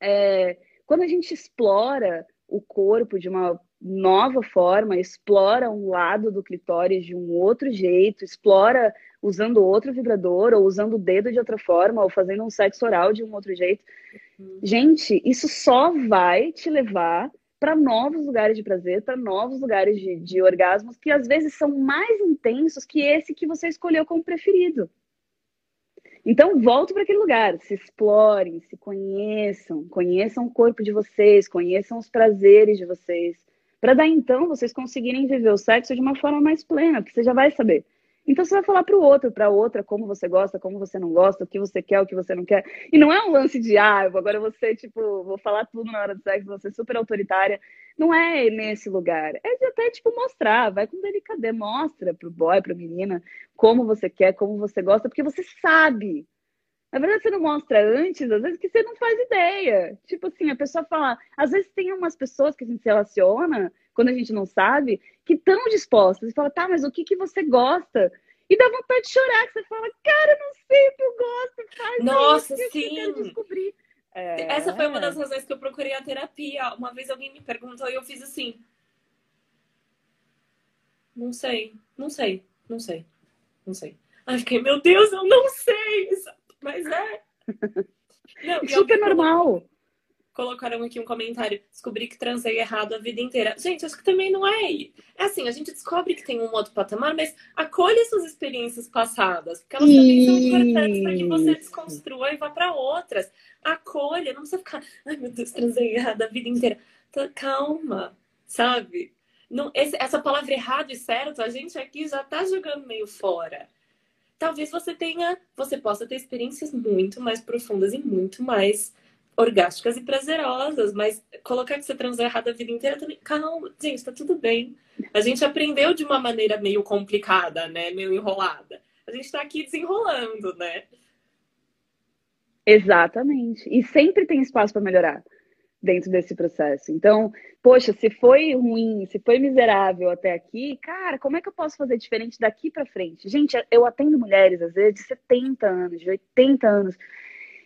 é, quando a gente explora o corpo de uma nova forma, explora um lado do clitóris de um outro jeito, explora usando outro vibrador, ou usando o dedo de outra forma, ou fazendo um sexo oral de um outro jeito. Uhum. Gente, isso só vai te levar para novos lugares de prazer, para novos lugares de, de orgasmos que às vezes são mais intensos que esse que você escolheu como preferido. Então, volte para aquele lugar, se explorem, se conheçam, conheçam o corpo de vocês, conheçam os prazeres de vocês, para daí então vocês conseguirem viver o sexo de uma forma mais plena, porque você já vai saber. Então você vai falar para o outro, para outra, como você gosta, como você não gosta, o que você quer, o que você não quer. E não é um lance de, ah, agora você, tipo, vou falar tudo na hora do sexo, ser super autoritária. Não é nesse lugar. É de até, tipo, mostrar, vai com delicadeza, mostra pro boy, pra menina, como você quer, como você gosta, porque você sabe. Na verdade, você não mostra antes, às vezes, que você não faz ideia. Tipo assim, a pessoa fala. Às vezes tem umas pessoas que a gente se relaciona, quando a gente não sabe, que estão dispostas. E fala, tá, mas o que, que você gosta? E dá vontade de chorar, que você fala, cara, não sei o que eu gosto, faz Nossa, isso, sim. Eu quero descobrir. É... Essa foi uma das razões que eu procurei a terapia. Uma vez alguém me perguntou e eu fiz assim. Não sei, não sei, não sei, não sei. Aí fiquei, meu Deus, eu não sei. Mas é. Não, Super normal. Colocaram aqui um comentário. Descobri que transei errado a vida inteira. Gente, acho que também não é. É assim, a gente descobre que tem um outro patamar, mas acolha suas experiências passadas, porque elas também são importantes para que você desconstrua e vá para outras. Acolha, não precisa ficar, ai meu Deus, transei errado a vida inteira. Calma, sabe? Não, esse, essa palavra errado e certo, a gente aqui já tá jogando meio fora talvez você tenha, você possa ter experiências muito mais profundas e muito mais orgásticas e prazerosas, mas colocar que você transou errado a vida inteira também, calma, gente, tá tudo bem. A gente aprendeu de uma maneira meio complicada, né, meio enrolada. A gente tá aqui desenrolando, né? Exatamente. E sempre tem espaço para melhorar dentro desse processo. Então, poxa, se foi ruim, se foi miserável até aqui, cara, como é que eu posso fazer diferente daqui para frente? Gente, eu atendo mulheres, às vezes, de 70 anos, de 80 anos.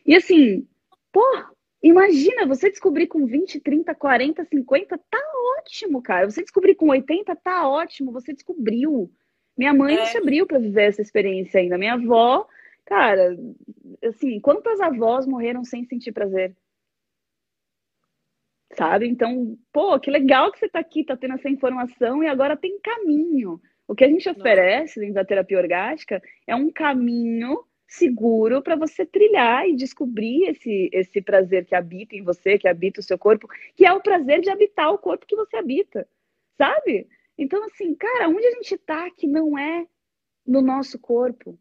E assim, pô, imagina você descobrir com 20, 30, 40, 50, tá ótimo, cara. Você descobrir com 80, tá ótimo, você descobriu. Minha mãe é. se abriu para viver essa experiência ainda. Minha avó, cara, assim, quantas avós morreram sem sentir prazer? Sabe? Então, pô, que legal que você está aqui, está tendo essa informação e agora tem caminho. O que a gente oferece dentro da terapia orgástica é um caminho seguro para você trilhar e descobrir esse, esse prazer que habita em você, que habita o seu corpo, que é o prazer de habitar o corpo que você habita, sabe? Então, assim, cara, onde a gente está que não é no nosso corpo?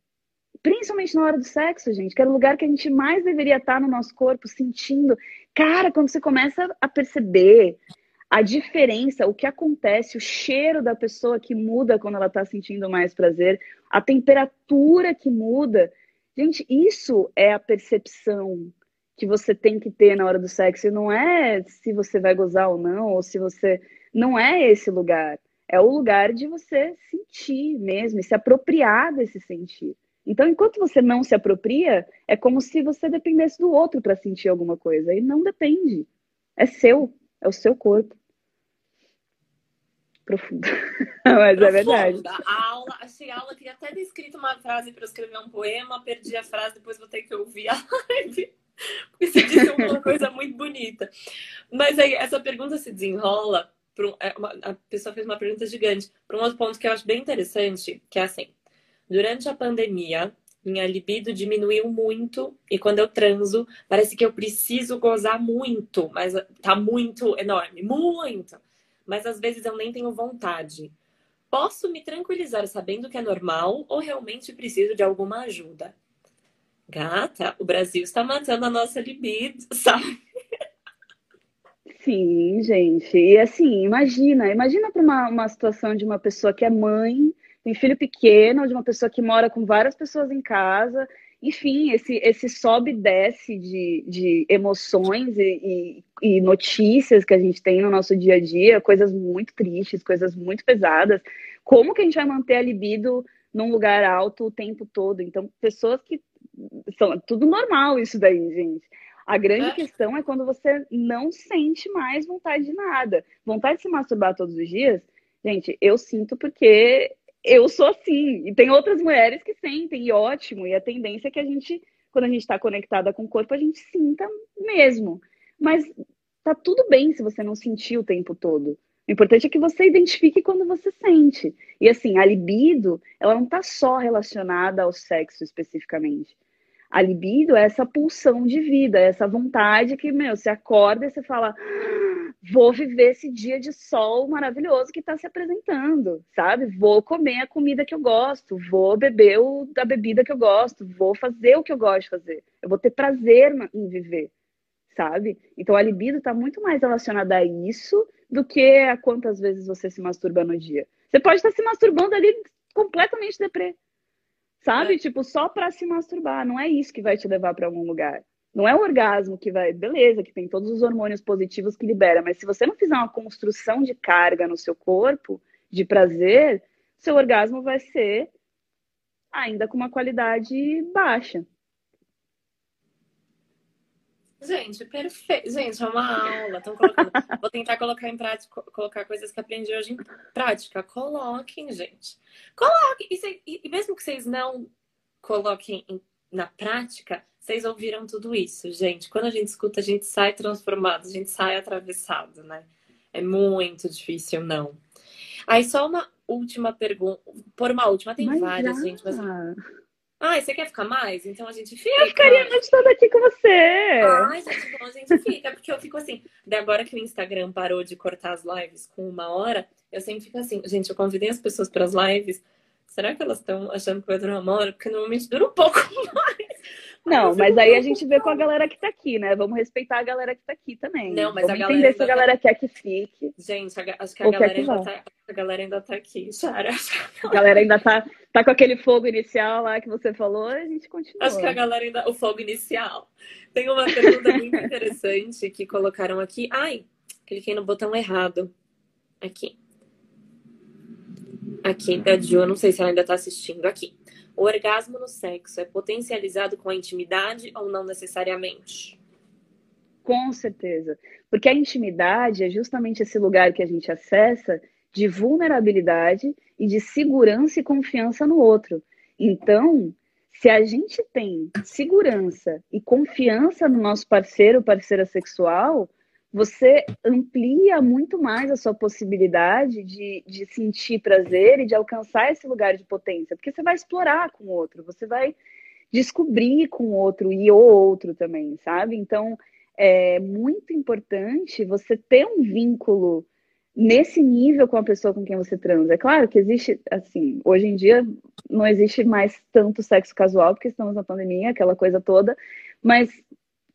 Principalmente na hora do sexo, gente, que era o lugar que a gente mais deveria estar no nosso corpo, sentindo. Cara, quando você começa a perceber a diferença, o que acontece, o cheiro da pessoa que muda quando ela está sentindo mais prazer, a temperatura que muda. Gente, isso é a percepção que você tem que ter na hora do sexo. E não é se você vai gozar ou não, ou se você. Não é esse lugar. É o lugar de você sentir mesmo, e se apropriar desse sentir. Então, enquanto você não se apropria, é como se você dependesse do outro para sentir alguma coisa. E não depende. É seu. É o seu corpo. Profundo. Mas é verdade. A aula, achei a aula, tinha até descrito uma frase para escrever um poema, perdi a frase, depois vou ter que ouvir a live. Porque você disse uma coisa muito bonita. Mas aí, essa pergunta se desenrola. Um, é uma, a pessoa fez uma pergunta gigante para um outro ponto que eu acho bem interessante, que é assim: durante a pandemia, minha libido diminuiu muito e quando eu transo, parece que eu preciso gozar muito, mas tá muito enorme, muito. Mas às vezes eu nem tenho vontade. Posso me tranquilizar sabendo que é normal ou realmente preciso de alguma ajuda? Gata, o Brasil está matando a nossa libido, sabe? Sim, gente. E assim, imagina, imagina para uma, uma situação de uma pessoa que é mãe tem filho pequeno, de uma pessoa que mora com várias pessoas em casa. Enfim, esse, esse sobe e desce de, de emoções e, e, e notícias que a gente tem no nosso dia a dia, coisas muito tristes, coisas muito pesadas. Como que a gente vai manter a libido num lugar alto o tempo todo? Então, pessoas que são tudo normal isso daí, gente. A grande é. questão é quando você não sente mais vontade de nada. Vontade de se masturbar todos os dias, gente, eu sinto porque eu sou assim. E tem outras mulheres que sentem, e ótimo. E a tendência é que a gente, quando a gente está conectada com o corpo, a gente sinta mesmo. Mas tá tudo bem se você não sentir o tempo todo. O importante é que você identifique quando você sente. E assim, a libido, ela não está só relacionada ao sexo especificamente. A libido é essa pulsão de vida, é essa vontade que, meu, você acorda e você fala, ah, vou viver esse dia de sol maravilhoso que está se apresentando, sabe? Vou comer a comida que eu gosto, vou beber o, a bebida que eu gosto, vou fazer o que eu gosto de fazer. Eu vou ter prazer em viver, sabe? Então a libido está muito mais relacionada a isso do que a quantas vezes você se masturba no dia. Você pode estar se masturbando ali completamente deprê Sabe? É. Tipo, só para se masturbar. Não é isso que vai te levar para algum lugar. Não é o orgasmo que vai. Beleza, que tem todos os hormônios positivos que libera, mas se você não fizer uma construção de carga no seu corpo, de prazer, seu orgasmo vai ser ainda com uma qualidade baixa. Gente, perfeito. Gente, é uma aula. Colocando... Vou tentar colocar em prática, colocar coisas que aprendi hoje em prática. Coloquem, gente. Coloquem. E, e mesmo que vocês não coloquem em... na prática, vocês ouviram tudo isso, gente. Quando a gente escuta, a gente sai transformado, a gente sai atravessado, né? É muito difícil, não. Aí, só uma última pergunta. Por uma última, tem mas várias, já. gente. Mas... Ai, você quer ficar mais? Então a gente fica. Eu ficaria a noite toda aqui com você. Ai, gente, então a gente fica. Porque eu fico assim, de agora que o Instagram parou de cortar as lives com uma hora, eu sempre fico assim, gente, eu convidei as pessoas para as lives. Será que elas estão achando que vai durar uma hora? Porque normalmente dura um pouco mais. Não, mas aí a gente vê com a galera que tá aqui, né? Vamos respeitar a galera que tá aqui também. Não, mas Vamos a galera entender se a galera tá... quer que fique. Gente, acho que a galera, ainda tá, a galera ainda tá aqui, Sara. A galera ainda tá, tá com aquele fogo inicial lá que você falou, a gente continua. Acho que a galera ainda. O fogo inicial. Tem uma pergunta muito interessante que colocaram aqui. Ai, cliquei no botão errado. Aqui. Aqui, da Jo, não sei se ela ainda tá assistindo. Aqui. O orgasmo no sexo é potencializado com a intimidade ou não necessariamente? Com certeza. Porque a intimidade é justamente esse lugar que a gente acessa de vulnerabilidade e de segurança e confiança no outro. Então, se a gente tem segurança e confiança no nosso parceiro parceira sexual, você amplia muito mais a sua possibilidade de, de sentir prazer e de alcançar esse lugar de potência, porque você vai explorar com o outro, você vai descobrir com o outro e o outro também, sabe? Então, é muito importante você ter um vínculo nesse nível com a pessoa com quem você transa. É claro que existe, assim, hoje em dia não existe mais tanto sexo casual, porque estamos na pandemia, aquela coisa toda, mas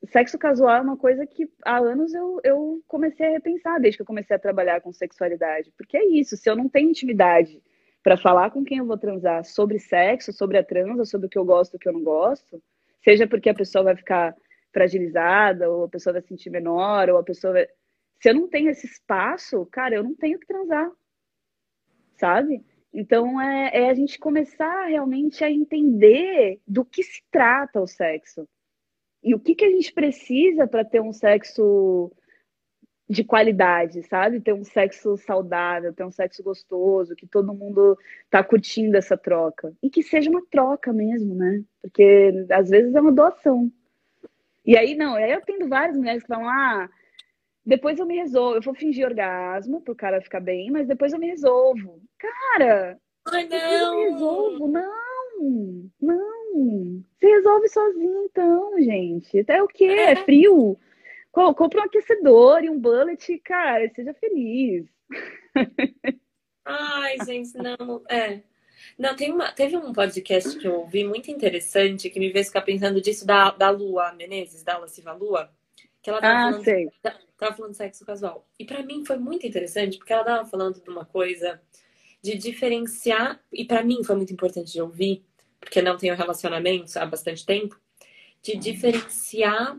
sexo casual é uma coisa que há anos eu, eu comecei a repensar desde que eu comecei a trabalhar com sexualidade. Porque é isso, se eu não tenho intimidade para falar com quem eu vou transar sobre sexo, sobre a transa, sobre o que eu gosto e o que eu não gosto, seja porque a pessoa vai ficar fragilizada, ou a pessoa vai se sentir menor, ou a pessoa vai... Se eu não tenho esse espaço, cara, eu não tenho que transar, sabe? Então é, é a gente começar realmente a entender do que se trata o sexo. E o que, que a gente precisa para ter um sexo de qualidade, sabe? Ter um sexo saudável, ter um sexo gostoso, que todo mundo tá curtindo essa troca. E que seja uma troca mesmo, né? Porque às vezes é uma doação. E aí, não, aí eu tendo várias mulheres que falam, ah, depois eu me resolvo, eu vou fingir orgasmo pro cara ficar bem, mas depois eu me resolvo. Cara, Ai, não. eu me resolvo, não, não. Você resolve sozinho, então, gente. É o quê? É, é frio? Compra um aquecedor e um bullet, cara, seja feliz. Ai, gente, não, é. Não, tem uma, teve um podcast que eu ouvi muito interessante que me fez ficar pensando disso da, da Lua Menezes, da Silva Lua, que ela tava, ah, falando, sei. tava falando de sexo casual. E para mim foi muito interessante, porque ela tava falando de uma coisa de diferenciar, e para mim foi muito importante de ouvir, porque não tenho relacionamentos há bastante tempo, de diferenciar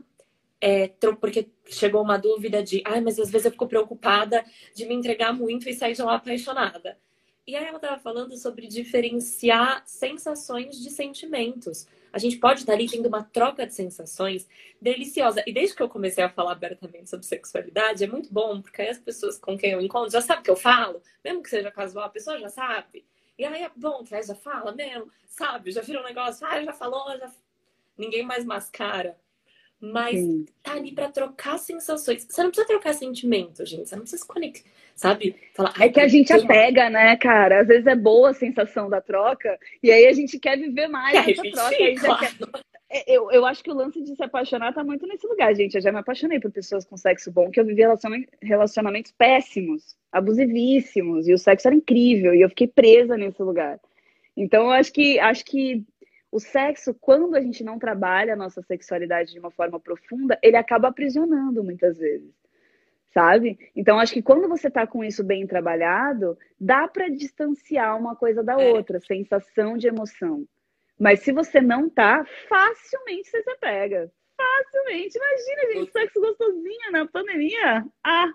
é, porque chegou uma dúvida de, ai, mas às vezes eu fico preocupada de me entregar muito e sair de lá apaixonada. E aí ela estava falando sobre diferenciar sensações de sentimentos. A gente pode estar ali tendo uma troca de sensações deliciosa. E desde que eu comecei a falar abertamente sobre sexualidade, é muito bom, porque aí as pessoas com quem eu encontro já sabem o que eu falo, mesmo que seja casual, a pessoa já sabe. E aí é bom que aí já fala mesmo, sabe? Já vira um negócio, ah, já falou, já. Ninguém mais mascara. Mas Sim. tá ali para trocar sensações. Você não precisa trocar sentimento, gente. Você não precisa se conectar, sabe? Falar, é que a gente apega, né, cara? Às vezes é boa a sensação da troca, e aí a gente quer viver mais essa troca. Claro. quer... É, eu, eu acho que o lance de se apaixonar tá muito nesse lugar, gente. Eu já me apaixonei por pessoas com sexo bom, que eu vivi relacionamentos péssimos, abusivíssimos, e o sexo era incrível, e eu fiquei presa nesse lugar. Então, eu acho que acho que o sexo, quando a gente não trabalha a nossa sexualidade de uma forma profunda, ele acaba aprisionando muitas vezes. Sabe? Então, acho que quando você tá com isso bem trabalhado, dá para distanciar uma coisa da é. outra, sensação de emoção. Mas se você não tá, facilmente você se pega. Facilmente. Imagina, gente, sexo gostosinho na pandemia. Ah,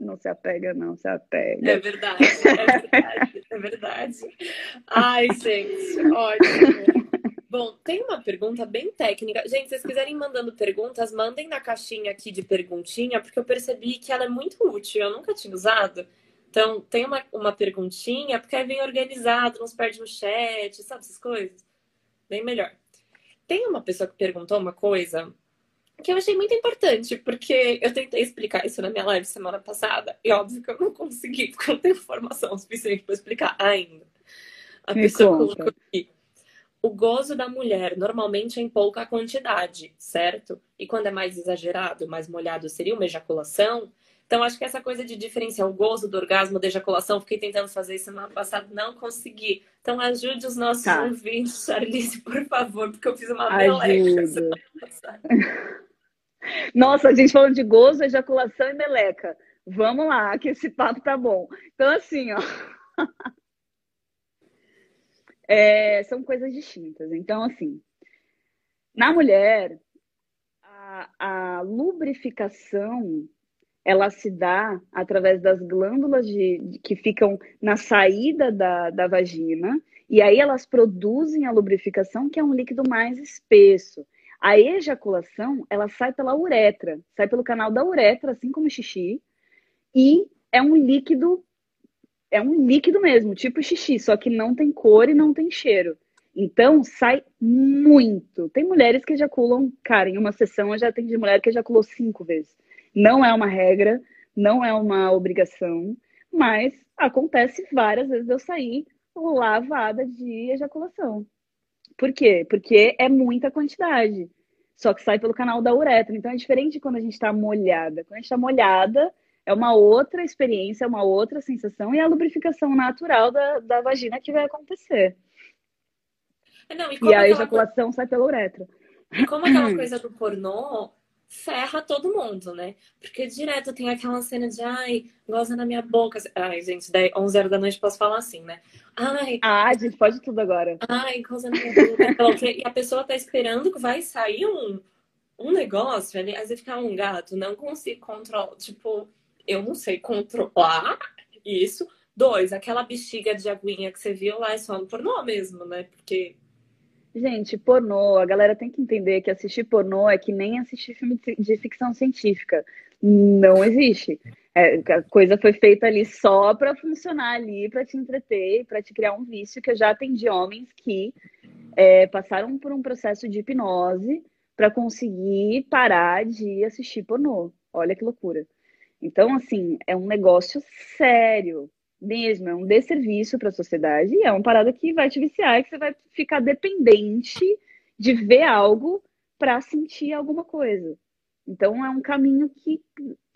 não se apega, não, se apega. É verdade, é verdade, é verdade. Ai, gente, ótimo. Bom, tem uma pergunta bem técnica. Gente, se vocês quiserem mandando perguntas, mandem na caixinha aqui de perguntinha, porque eu percebi que ela é muito útil. Eu nunca tinha usado. Então, tem uma, uma perguntinha, porque aí vem organizado, não se perde no chat, sabe essas coisas? Bem melhor. Tem uma pessoa que perguntou uma coisa que eu achei muito importante, porque eu tentei explicar isso na minha live semana passada, e óbvio que eu não consegui, porque eu não tenho informação suficiente para explicar ainda. A Me pessoa conta. colocou aqui o gozo da mulher normalmente é em pouca quantidade, certo? E quando é mais exagerado, mais molhado, seria uma ejaculação. Então, acho que essa coisa de diferenciar o gozo do orgasmo da ejaculação, fiquei tentando fazer isso semana passada, não consegui. Então, ajude os nossos tá. ouvintes, Charlize, por favor, porque eu fiz uma meleca Nossa, a gente falando de gozo, ejaculação e meleca. Vamos lá, que esse papo tá bom. Então, assim, ó. é, são coisas distintas. Então, assim, na mulher, a, a lubrificação ela se dá através das glândulas de, de, que ficam na saída da, da vagina, e aí elas produzem a lubrificação, que é um líquido mais espesso. A ejaculação, ela sai pela uretra, sai pelo canal da uretra, assim como o xixi, e é um líquido é um líquido mesmo, tipo xixi, só que não tem cor e não tem cheiro. Então, sai muito. Tem mulheres que ejaculam, cara, em uma sessão eu já atendi mulher que ejaculou cinco vezes. Não é uma regra, não é uma obrigação, mas acontece várias vezes eu sair lavada de ejaculação. Por quê? Porque é muita quantidade. Só que sai pelo canal da uretra. Então é diferente quando a gente está molhada. Quando a gente está molhada, é uma outra experiência, é uma outra sensação, e é a lubrificação natural da, da vagina que vai acontecer. Não, e, e a ejaculação coisa... sai pela uretra. E como aquela coisa do pornô, ferra todo mundo, né? Porque direto tem aquela cena de, ai, goza na minha boca. Ai, gente, 10, 11 horas da noite posso falar assim, né? Ai. Ah, a gente pode tudo agora. Ai, goza na minha boca. e a pessoa tá esperando que vai sair um, um negócio ali. Aí você fica um gato, não consigo controlar. Tipo, eu não sei controlar isso. Dois, aquela bexiga de aguinha que você viu lá é só no pornô mesmo, né? Porque Gente, pornô, a galera tem que entender que assistir pornô é que nem assistir filme de ficção científica. Não existe. É, a coisa foi feita ali só para funcionar ali, para te entreter, para te criar um vício, que eu já atendi homens que é, passaram por um processo de hipnose para conseguir parar de assistir pornô. Olha que loucura. Então, assim, é um negócio sério mesmo, é um desserviço para a sociedade e é uma parada que vai te viciar que você vai ficar dependente de ver algo para sentir alguma coisa. Então é um caminho que,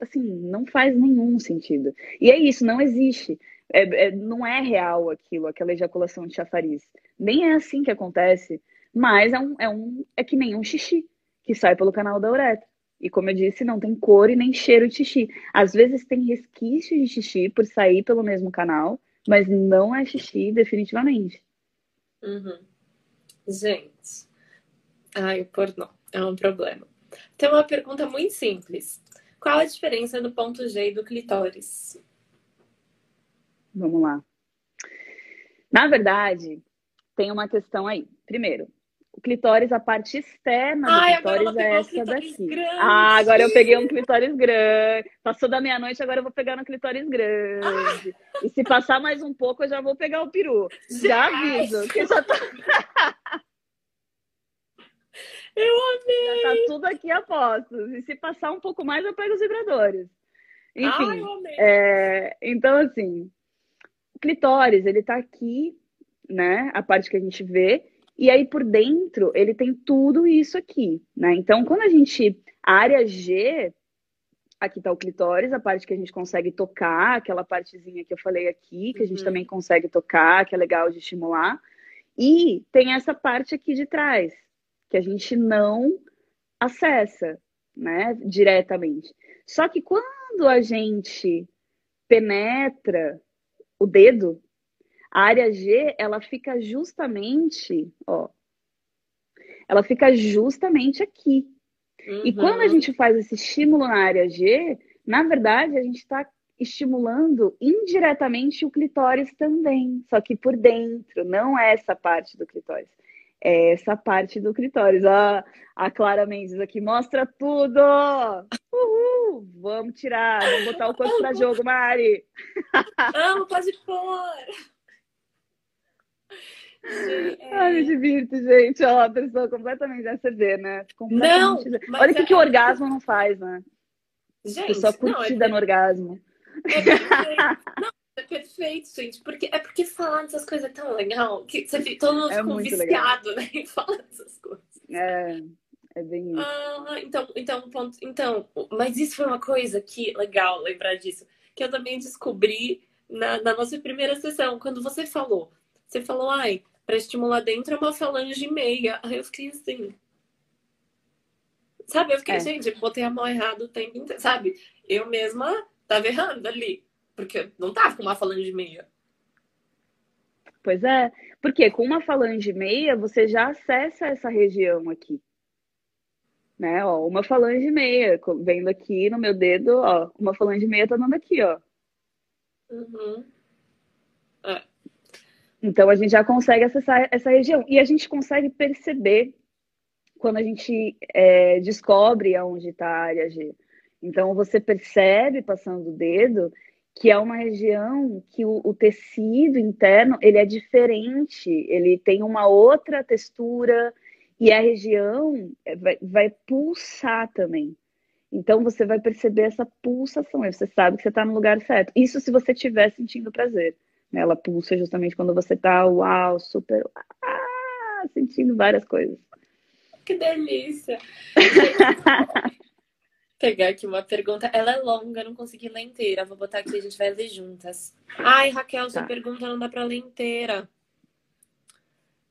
assim, não faz nenhum sentido. E é isso, não existe. É, é, não é real aquilo, aquela ejaculação de chafariz. Nem é assim que acontece, mas é, um, é, um, é que nem um xixi que sai pelo canal da uretra. E como eu disse, não tem cor e nem cheiro de xixi. Às vezes tem resquício de xixi por sair pelo mesmo canal, mas não é xixi definitivamente. Uhum. Gente, ai, o pornô é um problema. Tem uma pergunta muito simples. Qual a diferença do ponto G e do clitóris? Vamos lá. Na verdade, tem uma questão aí. Primeiro, clitóris, a parte externa do Ai, clitóris é essa daqui. Grande. Ah, agora eu peguei um clitóris grande. Passou da meia-noite, agora eu vou pegar no clitóris grande. Ah. E se passar mais um pouco, eu já vou pegar o peru. Já aviso, que já tá. Eu amei! Já tá tudo aqui a postos. E se passar um pouco mais, eu pego os vibradores. Enfim. Ai, eu amei. É... Então, assim, o clitóris, ele tá aqui, né? A parte que a gente vê. E aí por dentro ele tem tudo isso aqui, né? Então quando a gente a área G aqui está o clitóris, a parte que a gente consegue tocar, aquela partezinha que eu falei aqui, que a gente uhum. também consegue tocar, que é legal de estimular. E tem essa parte aqui de trás, que a gente não acessa, né, diretamente. Só que quando a gente penetra o dedo, a área G, ela fica justamente, ó, ela fica justamente aqui. Uhum. E quando a gente faz esse estímulo na área G, na verdade, a gente está estimulando indiretamente o clitóris também, só que por dentro, não é essa parte do clitóris. É essa parte do clitóris. Ó, a Clara Mendes aqui mostra tudo! Uhul! Vamos tirar, vamos botar o corpo para jogo, Mari! Amo, pode pôr! É... Ai, me divirto, gente. Ó, a pessoa completamente ACV, né? Completamente... Não, Olha o que, é... que o orgasmo não faz, né? Gente, pessoa curtida não, é... no orgasmo. É perfeito. não, é perfeito, gente. Porque, é porque falar dessas coisas é tão legal que você, todo mundo é ficou viciado, legal. né? Em falar dessas coisas. É. É bem isso. Ah, então, então, ponto, então, mas isso foi uma coisa que legal lembrar disso, que eu também descobri na, na nossa primeira sessão, quando você falou você falou, ai, para estimular dentro é uma falange meia. Aí eu fiquei assim. Sabe, eu fiquei, é. gente, botei a mão errada o tempo inteiro. Sabe, eu mesma tava errando ali. Porque não tava com uma falange meia. Pois é, porque com uma falange meia você já acessa essa região aqui. Né, ó, uma falange meia, vendo aqui no meu dedo, ó, uma falange meia tá dando aqui, ó. Uhum. É. Então a gente já consegue acessar essa região e a gente consegue perceber quando a gente é, descobre aonde está a área G. Então você percebe passando o dedo que é uma região que o, o, tecido interno ele é diferente, ele tem uma outra textura e a região é, vai, vai pulsar também. Então você vai perceber essa pulsação, você sabe que você está no lugar certo. Isso se você estiver sentindo prazer. Ela pulsa justamente quando você tá, uau, super, ah, sentindo várias coisas. Que delícia! pegar aqui uma pergunta. Ela é longa, não consegui ler inteira. Vou botar aqui, a gente vai ler juntas. Ai, Raquel, sua tá. pergunta não dá pra ler inteira.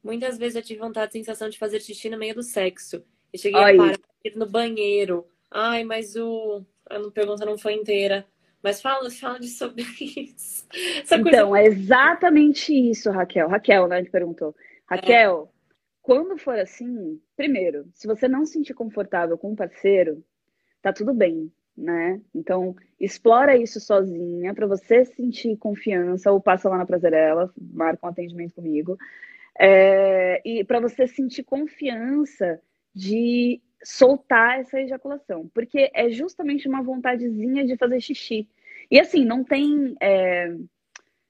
Muitas vezes eu tive vontade, sensação de fazer xixi no meio do sexo. E cheguei Oi. a parar no banheiro. Ai, mas o. A pergunta não foi inteira. Mas fala, fala de sobre isso. Essa então, coisa... é exatamente isso, Raquel. Raquel, né? Ele perguntou. Raquel, é. quando for assim, primeiro, se você não se sentir confortável com um parceiro, tá tudo bem, né? Então, explora isso sozinha para você sentir confiança ou passa lá na Prazerela, marca um atendimento comigo. É, e para você sentir confiança de soltar essa ejaculação, porque é justamente uma vontadezinha de fazer xixi. E assim, não tem. É,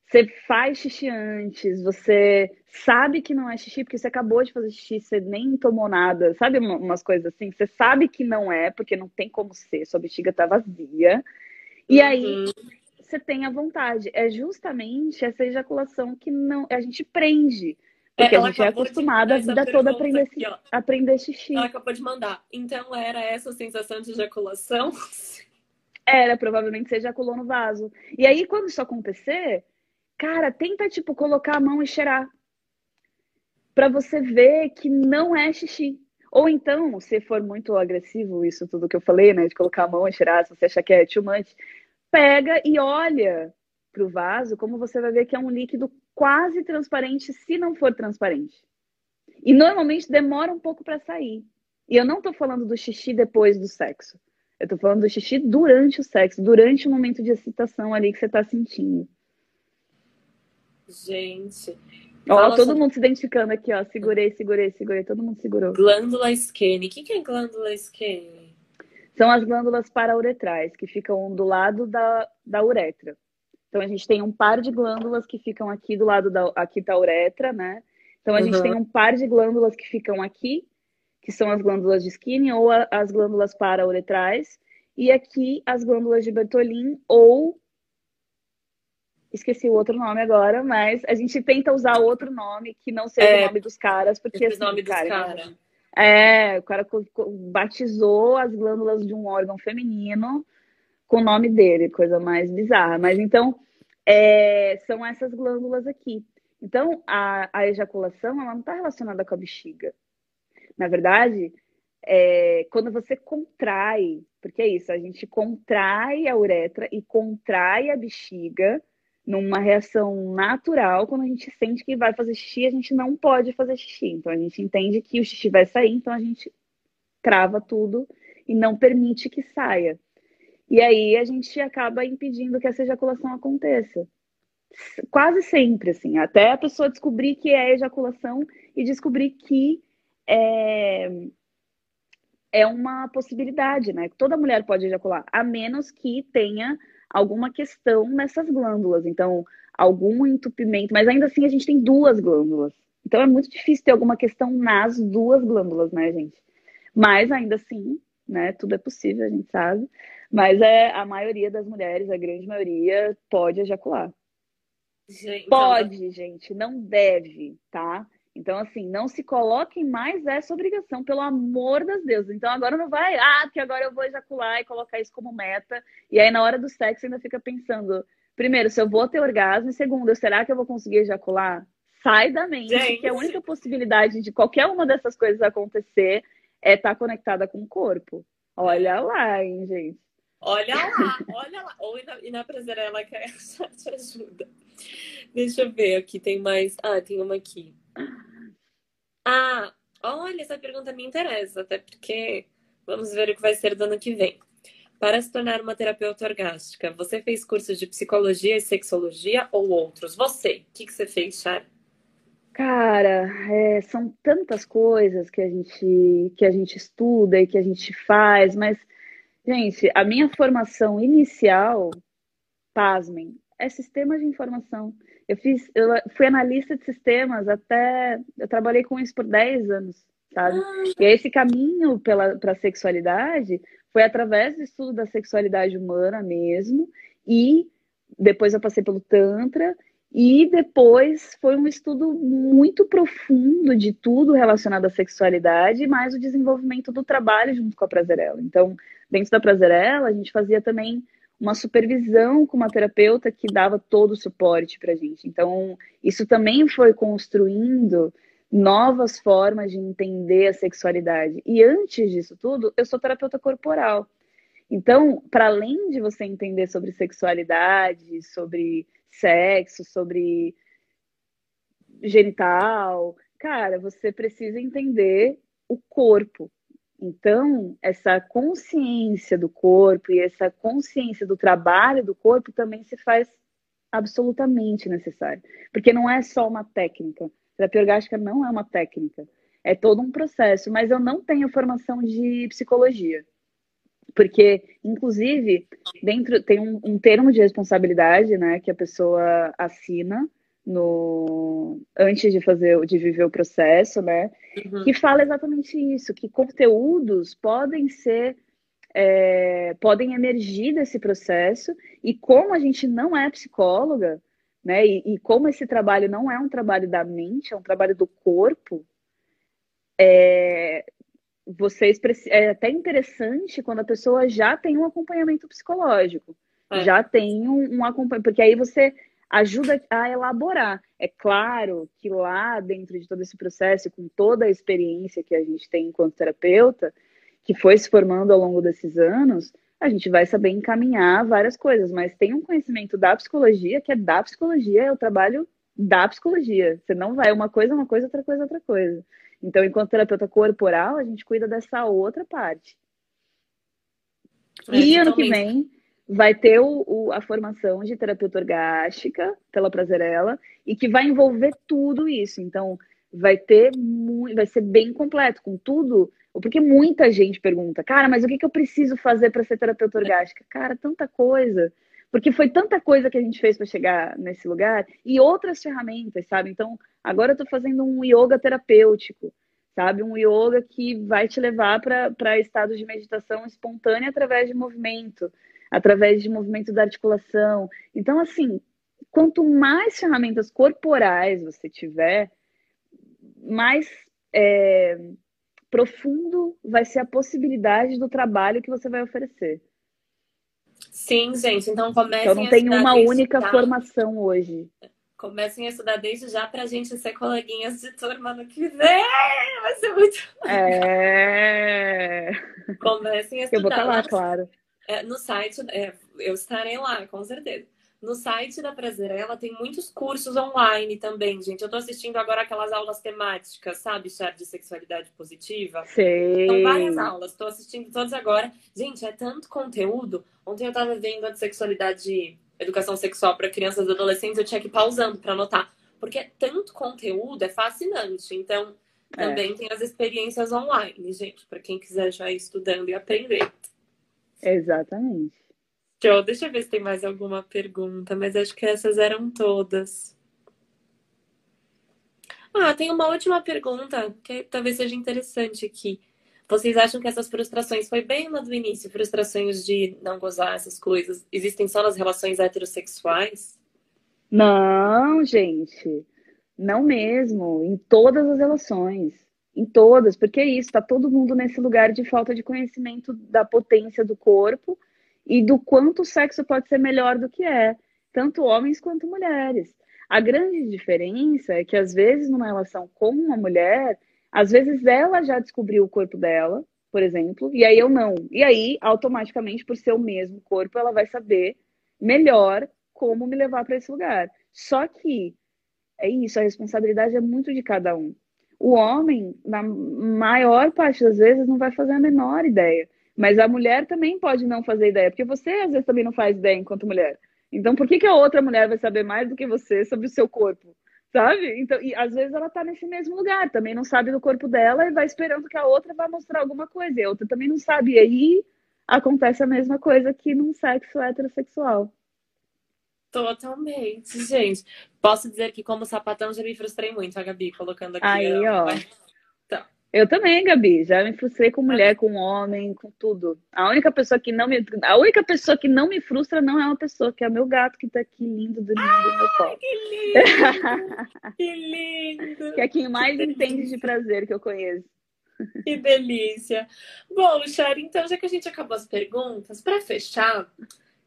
você faz xixi antes, você sabe que não é xixi, porque você acabou de fazer xixi, você nem tomou nada, sabe umas coisas assim? Você sabe que não é, porque não tem como ser, sua bexiga tá vazia. E uhum. aí você tem a vontade. É justamente essa ejaculação que não a gente prende. Porque é, a gente é acostumada a vida toda a aprender, aqui, aprender xixi. Ela acabou de mandar. Então era essa sensação de ejaculação? Era, provavelmente você ejaculou no vaso. E aí, quando isso acontecer, cara, tenta, tipo, colocar a mão e cheirar. Pra você ver que não é xixi. Ou então, se for muito agressivo, isso tudo que eu falei, né? De colocar a mão e cheirar, se você achar que é too much, pega e olha pro vaso, como você vai ver que é um líquido quase transparente, se não for transparente. E normalmente demora um pouco para sair. E eu não estou falando do xixi depois do sexo. Eu estou falando do xixi durante o sexo, durante o momento de excitação ali que você está sentindo. Gente. Ó, todo mundo se identificando aqui, ó. Segurei, segurei, segurei. Todo mundo segurou. Glândula esquene. O que, que é glândula esquene? São as glândulas parauretrais, que ficam do lado da, da uretra. Então a gente tem um par de glândulas que ficam aqui do lado da aqui da uretra, né? Então a uhum. gente tem um par de glândulas que ficam aqui, que são as glândulas de Skinner ou a, as glândulas parauretrais, e aqui as glândulas de Bertolin ou esqueci o outro nome agora, mas a gente tenta usar outro nome que não seja é, o nome dos caras, porque assim, nome cara, dos cara. É, o cara batizou as glândulas de um órgão feminino com o nome dele, coisa mais bizarra. Mas então, é, são essas glândulas aqui. Então, a, a ejaculação, ela não está relacionada com a bexiga. Na verdade, é, quando você contrai, porque é isso, a gente contrai a uretra e contrai a bexiga numa reação natural, quando a gente sente que vai fazer xixi, a gente não pode fazer xixi. Então a gente entende que o xixi vai sair, então a gente trava tudo e não permite que saia. E aí a gente acaba impedindo que essa ejaculação aconteça. Quase sempre, assim, até a pessoa descobrir que é ejaculação e descobrir que é, é uma possibilidade, né? Toda mulher pode ejacular, a menos que tenha alguma questão nessas glândulas. Então, algum entupimento, mas ainda assim a gente tem duas glândulas. Então é muito difícil ter alguma questão nas duas glândulas, né, gente? Mas ainda assim, né, tudo é possível, a gente sabe. Mas é a maioria das mulheres, a grande maioria, pode ejacular. Gente, pode, gente, não deve, tá? Então, assim, não se coloquem mais essa obrigação, pelo amor das Deus. Então, agora não vai, ah, porque agora eu vou ejacular e colocar isso como meta. E aí, na hora do sexo, ainda fica pensando, primeiro, se eu vou ter orgasmo, e segundo, será que eu vou conseguir ejacular? Sai da mente, gente. que a única possibilidade de qualquer uma dessas coisas acontecer é estar tá conectada com o corpo. Olha lá, hein, gente. Olha lá, olha lá. Ou e na, e na prazerela que já te ajuda. Deixa eu ver, aqui tem mais. Ah, tem uma aqui. Ah, olha, essa pergunta me interessa, até porque vamos ver o que vai ser do ano que vem. Para se tornar uma terapeuta orgástica, você fez cursos de psicologia e sexologia ou outros? Você, o que, que você fez, Char? Cara, é, são tantas coisas que a gente que a gente estuda e que a gente faz, mas Gente, a minha formação inicial, pasmem, é sistema de informação. Eu fiz, eu fui analista de sistemas até, eu trabalhei com isso por 10 anos, sabe? E esse caminho pela para a sexualidade foi através do estudo da sexualidade humana mesmo, e depois eu passei pelo tantra e depois foi um estudo muito profundo de tudo relacionado à sexualidade, mais o desenvolvimento do trabalho junto com a Prazerela. Então, dentro da Prazerela, a gente fazia também uma supervisão com uma terapeuta que dava todo o suporte para a gente. Então, isso também foi construindo novas formas de entender a sexualidade. E antes disso tudo, eu sou terapeuta corporal. Então, para além de você entender sobre sexualidade, sobre sexo, sobre genital, cara, você precisa entender o corpo. Então, essa consciência do corpo e essa consciência do trabalho do corpo também se faz absolutamente necessário. Porque não é só uma técnica. Terapia orgástica não é uma técnica. É todo um processo. Mas eu não tenho formação de psicologia. Porque, inclusive, dentro tem um, um termo de responsabilidade, né, que a pessoa assina no antes de fazer de viver o processo, né? Uhum. Que fala exatamente isso, que conteúdos podem ser é, podem emergir desse processo e como a gente não é psicóloga, né? E, e, como esse trabalho não é um trabalho da mente, é um trabalho do corpo, é, vocês é até interessante quando a pessoa já tem um acompanhamento psicológico, é. já tem um, um acompanhamento, porque aí você ajuda a elaborar. É claro que lá dentro de todo esse processo, com toda a experiência que a gente tem enquanto terapeuta, que foi se formando ao longo desses anos, a gente vai saber encaminhar várias coisas, mas tem um conhecimento da psicologia que é da psicologia, é o trabalho da psicologia. Você não vai uma coisa, uma coisa, outra coisa, outra coisa. Então, enquanto terapeuta corporal, a gente cuida dessa outra parte. É, e ano que vem vai ter o, o, a formação de terapeuta orgástica pela Prazerela e que vai envolver tudo isso. Então, vai ter muito, vai ser bem completo com tudo, porque muita gente pergunta, cara, mas o que, que eu preciso fazer para ser terapeuta orgástica? Cara, tanta coisa. Porque foi tanta coisa que a gente fez para chegar nesse lugar e outras ferramentas, sabe? Então, agora eu estou fazendo um yoga terapêutico, sabe? Um yoga que vai te levar para estados de meditação espontânea através de movimento através de movimento da articulação. Então, assim, quanto mais ferramentas corporais você tiver, mais é, profundo vai ser a possibilidade do trabalho que você vai oferecer. Sim, gente. Então comecem então, não tem uma única formação hoje. Comecem a estudar desde já para a gente ser coleguinhas de turma no que vem. Vai ser muito. É. Comecem a estudar. Eu vou estar lá, claro. É, no site, é, eu estarei lá, com certeza. No site da Prazerela tem muitos cursos online também, gente. Eu tô assistindo agora aquelas aulas temáticas, sabe, Char de sexualidade positiva? Sei. São várias aulas, tô assistindo todas agora. Gente, é tanto conteúdo. Ontem eu tava vendo a de sexualidade, educação sexual para crianças e adolescentes, eu tinha que ir pausando para anotar. Porque é tanto conteúdo, é fascinante. Então, é. também é. tem as experiências online, gente, para quem quiser já ir estudando e aprender. Exatamente. Show. Deixa eu ver se tem mais alguma pergunta, mas acho que essas eram todas. Ah, tem uma última pergunta que talvez seja interessante aqui. Vocês acham que essas frustrações foi bem lá do início, frustrações de não gozar essas coisas, existem só nas relações heterossexuais? Não, gente. Não mesmo, em todas as relações. Em todas, porque é isso, está todo mundo nesse lugar de falta de conhecimento da potência do corpo e do quanto o sexo pode ser melhor do que é, tanto homens quanto mulheres. A grande diferença é que, às vezes, numa relação com uma mulher, às vezes ela já descobriu o corpo dela, por exemplo, e aí eu não. E aí, automaticamente, por ser o mesmo corpo, ela vai saber melhor como me levar para esse lugar. Só que é isso, a responsabilidade é muito de cada um. O homem, na maior parte das vezes, não vai fazer a menor ideia. Mas a mulher também pode não fazer ideia, porque você às vezes também não faz ideia enquanto mulher. Então, por que, que a outra mulher vai saber mais do que você sobre o seu corpo? Sabe? Então, e às vezes ela tá nesse mesmo lugar, também não sabe do corpo dela e vai esperando que a outra vá mostrar alguma coisa. E a outra também não sabe. E aí acontece a mesma coisa que num sexo heterossexual. Totalmente, gente. Posso dizer que como sapatão já me frustrei muito, a Gabi, colocando aqui. Aí, ó. Então. Eu também, Gabi, já me frustrei com mulher, com homem, com tudo. A única pessoa que não me, a única pessoa que não me frustra não é uma pessoa, que é o meu gato que tá aqui lindo dormindo no meu colo. Que lindo! que lindo! Que é quem mais que entende delícia. de prazer que eu conheço. Que delícia! Bom, Char, então já que a gente acabou as perguntas, para fechar,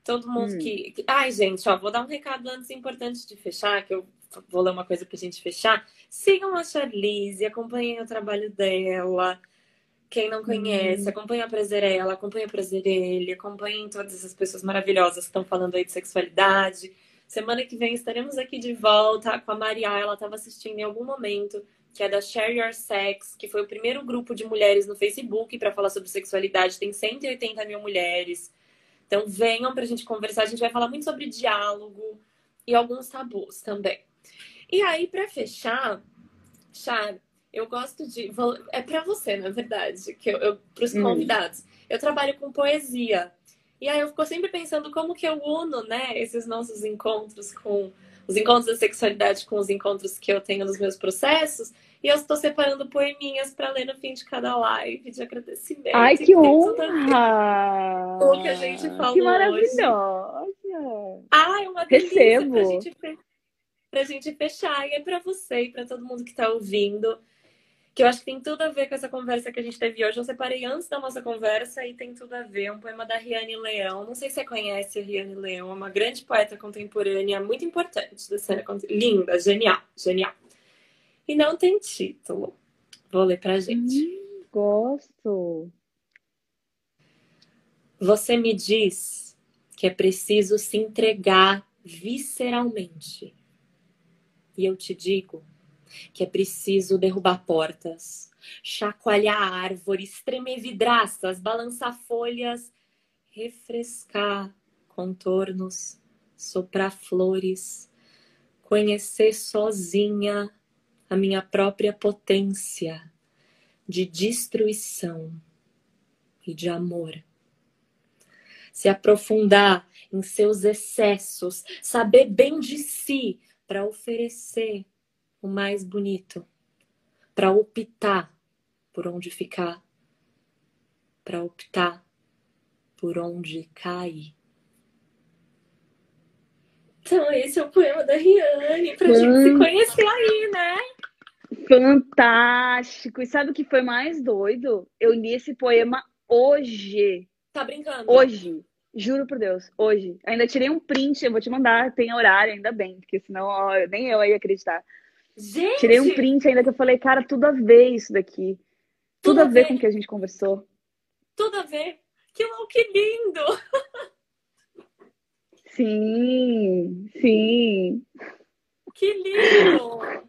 Todo mundo hum. que, Ai, gente, ó, vou dar um recado antes importante de fechar, que eu vou ler uma coisa pra gente fechar. Sigam a Charlize, acompanhem o trabalho dela. Quem não conhece, Uhum. acompanha a Prazerela, acompanha a Prazerele, acompanhem todas essas pessoas maravilhosas que estão falando aí de sexualidade. Semana que vem estaremos aqui de volta com a Maria. Ela estava assistindo em algum momento, que é da Share Your Sex, que foi o primeiro grupo de mulheres no Facebook para falar sobre sexualidade. Tem 180 mil mulheres. Então venham para a gente conversar. A gente vai falar muito sobre diálogo e alguns tabus também. E aí, para fechar, Char, eu gosto de. É para você, na verdade, que eu, eu para os Hum. convidados. Eu trabalho com poesia. E aí eu fico sempre pensando como que eu uno, né, esses nossos encontros com os encontros da sexualidade com os encontros que eu tenho nos meus processos. E eu estou separando poeminhas para ler no fim de cada live de agradecimento. Ai, que honra! o que a gente falou Que hoje. maravilhosa! Ah, é uma delícia Recebo. pra gente, fe- pra gente fechar. E é pra você e pra todo mundo que tá ouvindo. Que eu acho que tem tudo a ver com essa conversa que a gente teve hoje. Eu separei antes da nossa conversa e tem tudo a ver. É um poema da Riane Leão. Não sei se você conhece a Riane Leão. É uma grande poeta contemporânea, muito importante da cena Linda, genial, genial. E não tem título. Vou ler pra gente. Hum, gosto. Você me diz que é preciso se entregar visceralmente. E eu te digo que é preciso derrubar portas, chacoalhar árvores, tremer vidraças, balançar folhas, refrescar contornos, soprar flores, conhecer sozinha a minha própria potência de destruição e de amor se aprofundar em seus excessos, saber bem de si para oferecer o mais bonito, para optar por onde ficar, para optar por onde cair. Então, esse é o poema da Riane, pra gente se conhecer aí, né? Fantástico! E sabe o que foi mais doido? Eu li esse poema hoje. Tá brincando? Hoje. Juro por Deus, hoje. Ainda tirei um print, eu vou te mandar, tem horário, ainda bem, porque senão ó, nem eu ia acreditar. Gente! Tirei um print ainda que eu falei, cara, tudo a ver isso daqui. Tudo, a ver com o que a gente conversou. Tudo a ver. Que, que lindo! Sim, sim. Que lindo!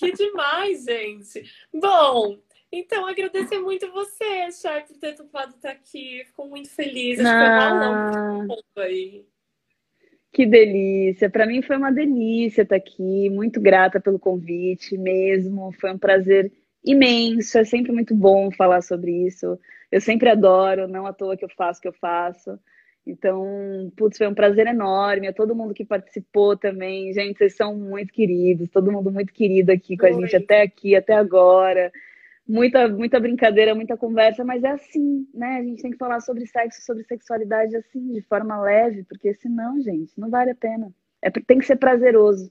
Que demais, gente! Bom, então agradecer muito você, Chay, por ter topado estar aqui. Fico muito feliz. Acho que Ah, ponto aí. que delícia. Para mim foi uma delícia estar aqui. Muito grata pelo convite mesmo. Foi um prazer imenso. É sempre muito bom falar sobre isso. Eu sempre adoro, não à toa que eu faço o que eu faço. Então, putz, foi um prazer enorme. A todo mundo que participou também. Gente, vocês são muito queridos. Todo mundo muito querido aqui com a gente até aqui, até agora. Muita, muita brincadeira, muita conversa, mas é assim, né? A gente tem que falar sobre sexo, sobre sexualidade assim, de forma leve, porque senão, gente, não vale a pena. É, tem que ser prazeroso,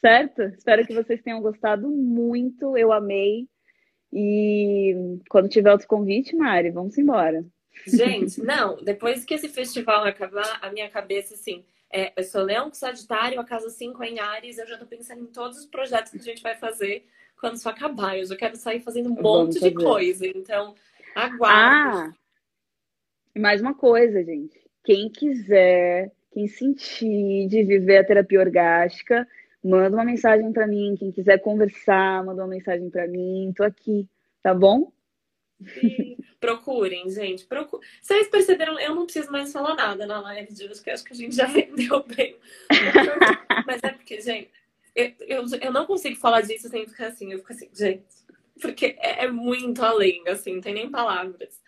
certo? Espero que vocês tenham gostado muito. Eu amei. E quando tiver outro convite, Mari, vamos embora. Gente, não, depois que esse festival acabar, a minha cabeça, assim, é, eu sou Leão com Sagitário, a casa 5 é em Ares, eu já tô pensando em todos os projetos que a gente vai fazer quando isso acabar. Eu já quero sair fazendo um monte de coisa, então aguardo. Ah, e mais uma coisa, gente. Quem quiser, quem sentir de viver a terapia orgástica, manda uma mensagem para mim. Quem quiser conversar, manda uma mensagem para mim. Tô aqui, tá bom? Sim. Procurem, gente. Procu... Vocês perceberam? Eu não preciso mais falar nada na live de hoje, que acho que a gente já rendeu bem. Mas é porque, gente, eu, eu, eu não consigo falar disso sem ficar assim. Eu fico assim, gente, porque é, é muito além, assim, não tem nem palavras.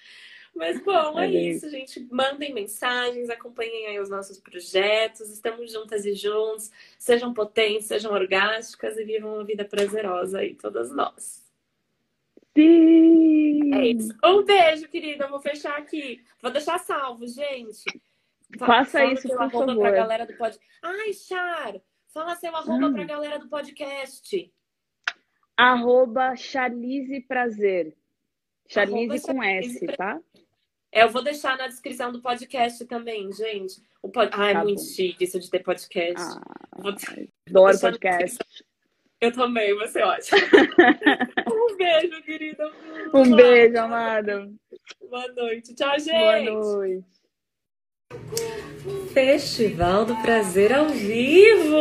Mas, bom, é, É isso, gente. Mandem mensagens, acompanhem aí os nossos projetos. Estamos juntas e juntos. Sejam potentes, sejam orgásticas e vivam uma vida prazerosa aí, todas nós. Sim! É isso. Um beijo, querida. Eu vou fechar aqui. Vou deixar salvo, gente. Fa- Faça fala isso, por arroba favor. pra galera do podcast. Ai, Char, fala seu arroba Hum. pra galera do podcast. Arroba Charlize Prazer. Charlize com Charlize S, tá? É, eu vou deixar na descrição do podcast também, gente. O pod... Ah, é Tá muito bom. chique isso de ter podcast. Ah, Adoro podcast. Eu também, vai ser ótimo. um beijo, querida. Um beijo, amada. Boa noite. Tchau, gente. Boa noite. Festival do Prazer ao vivo.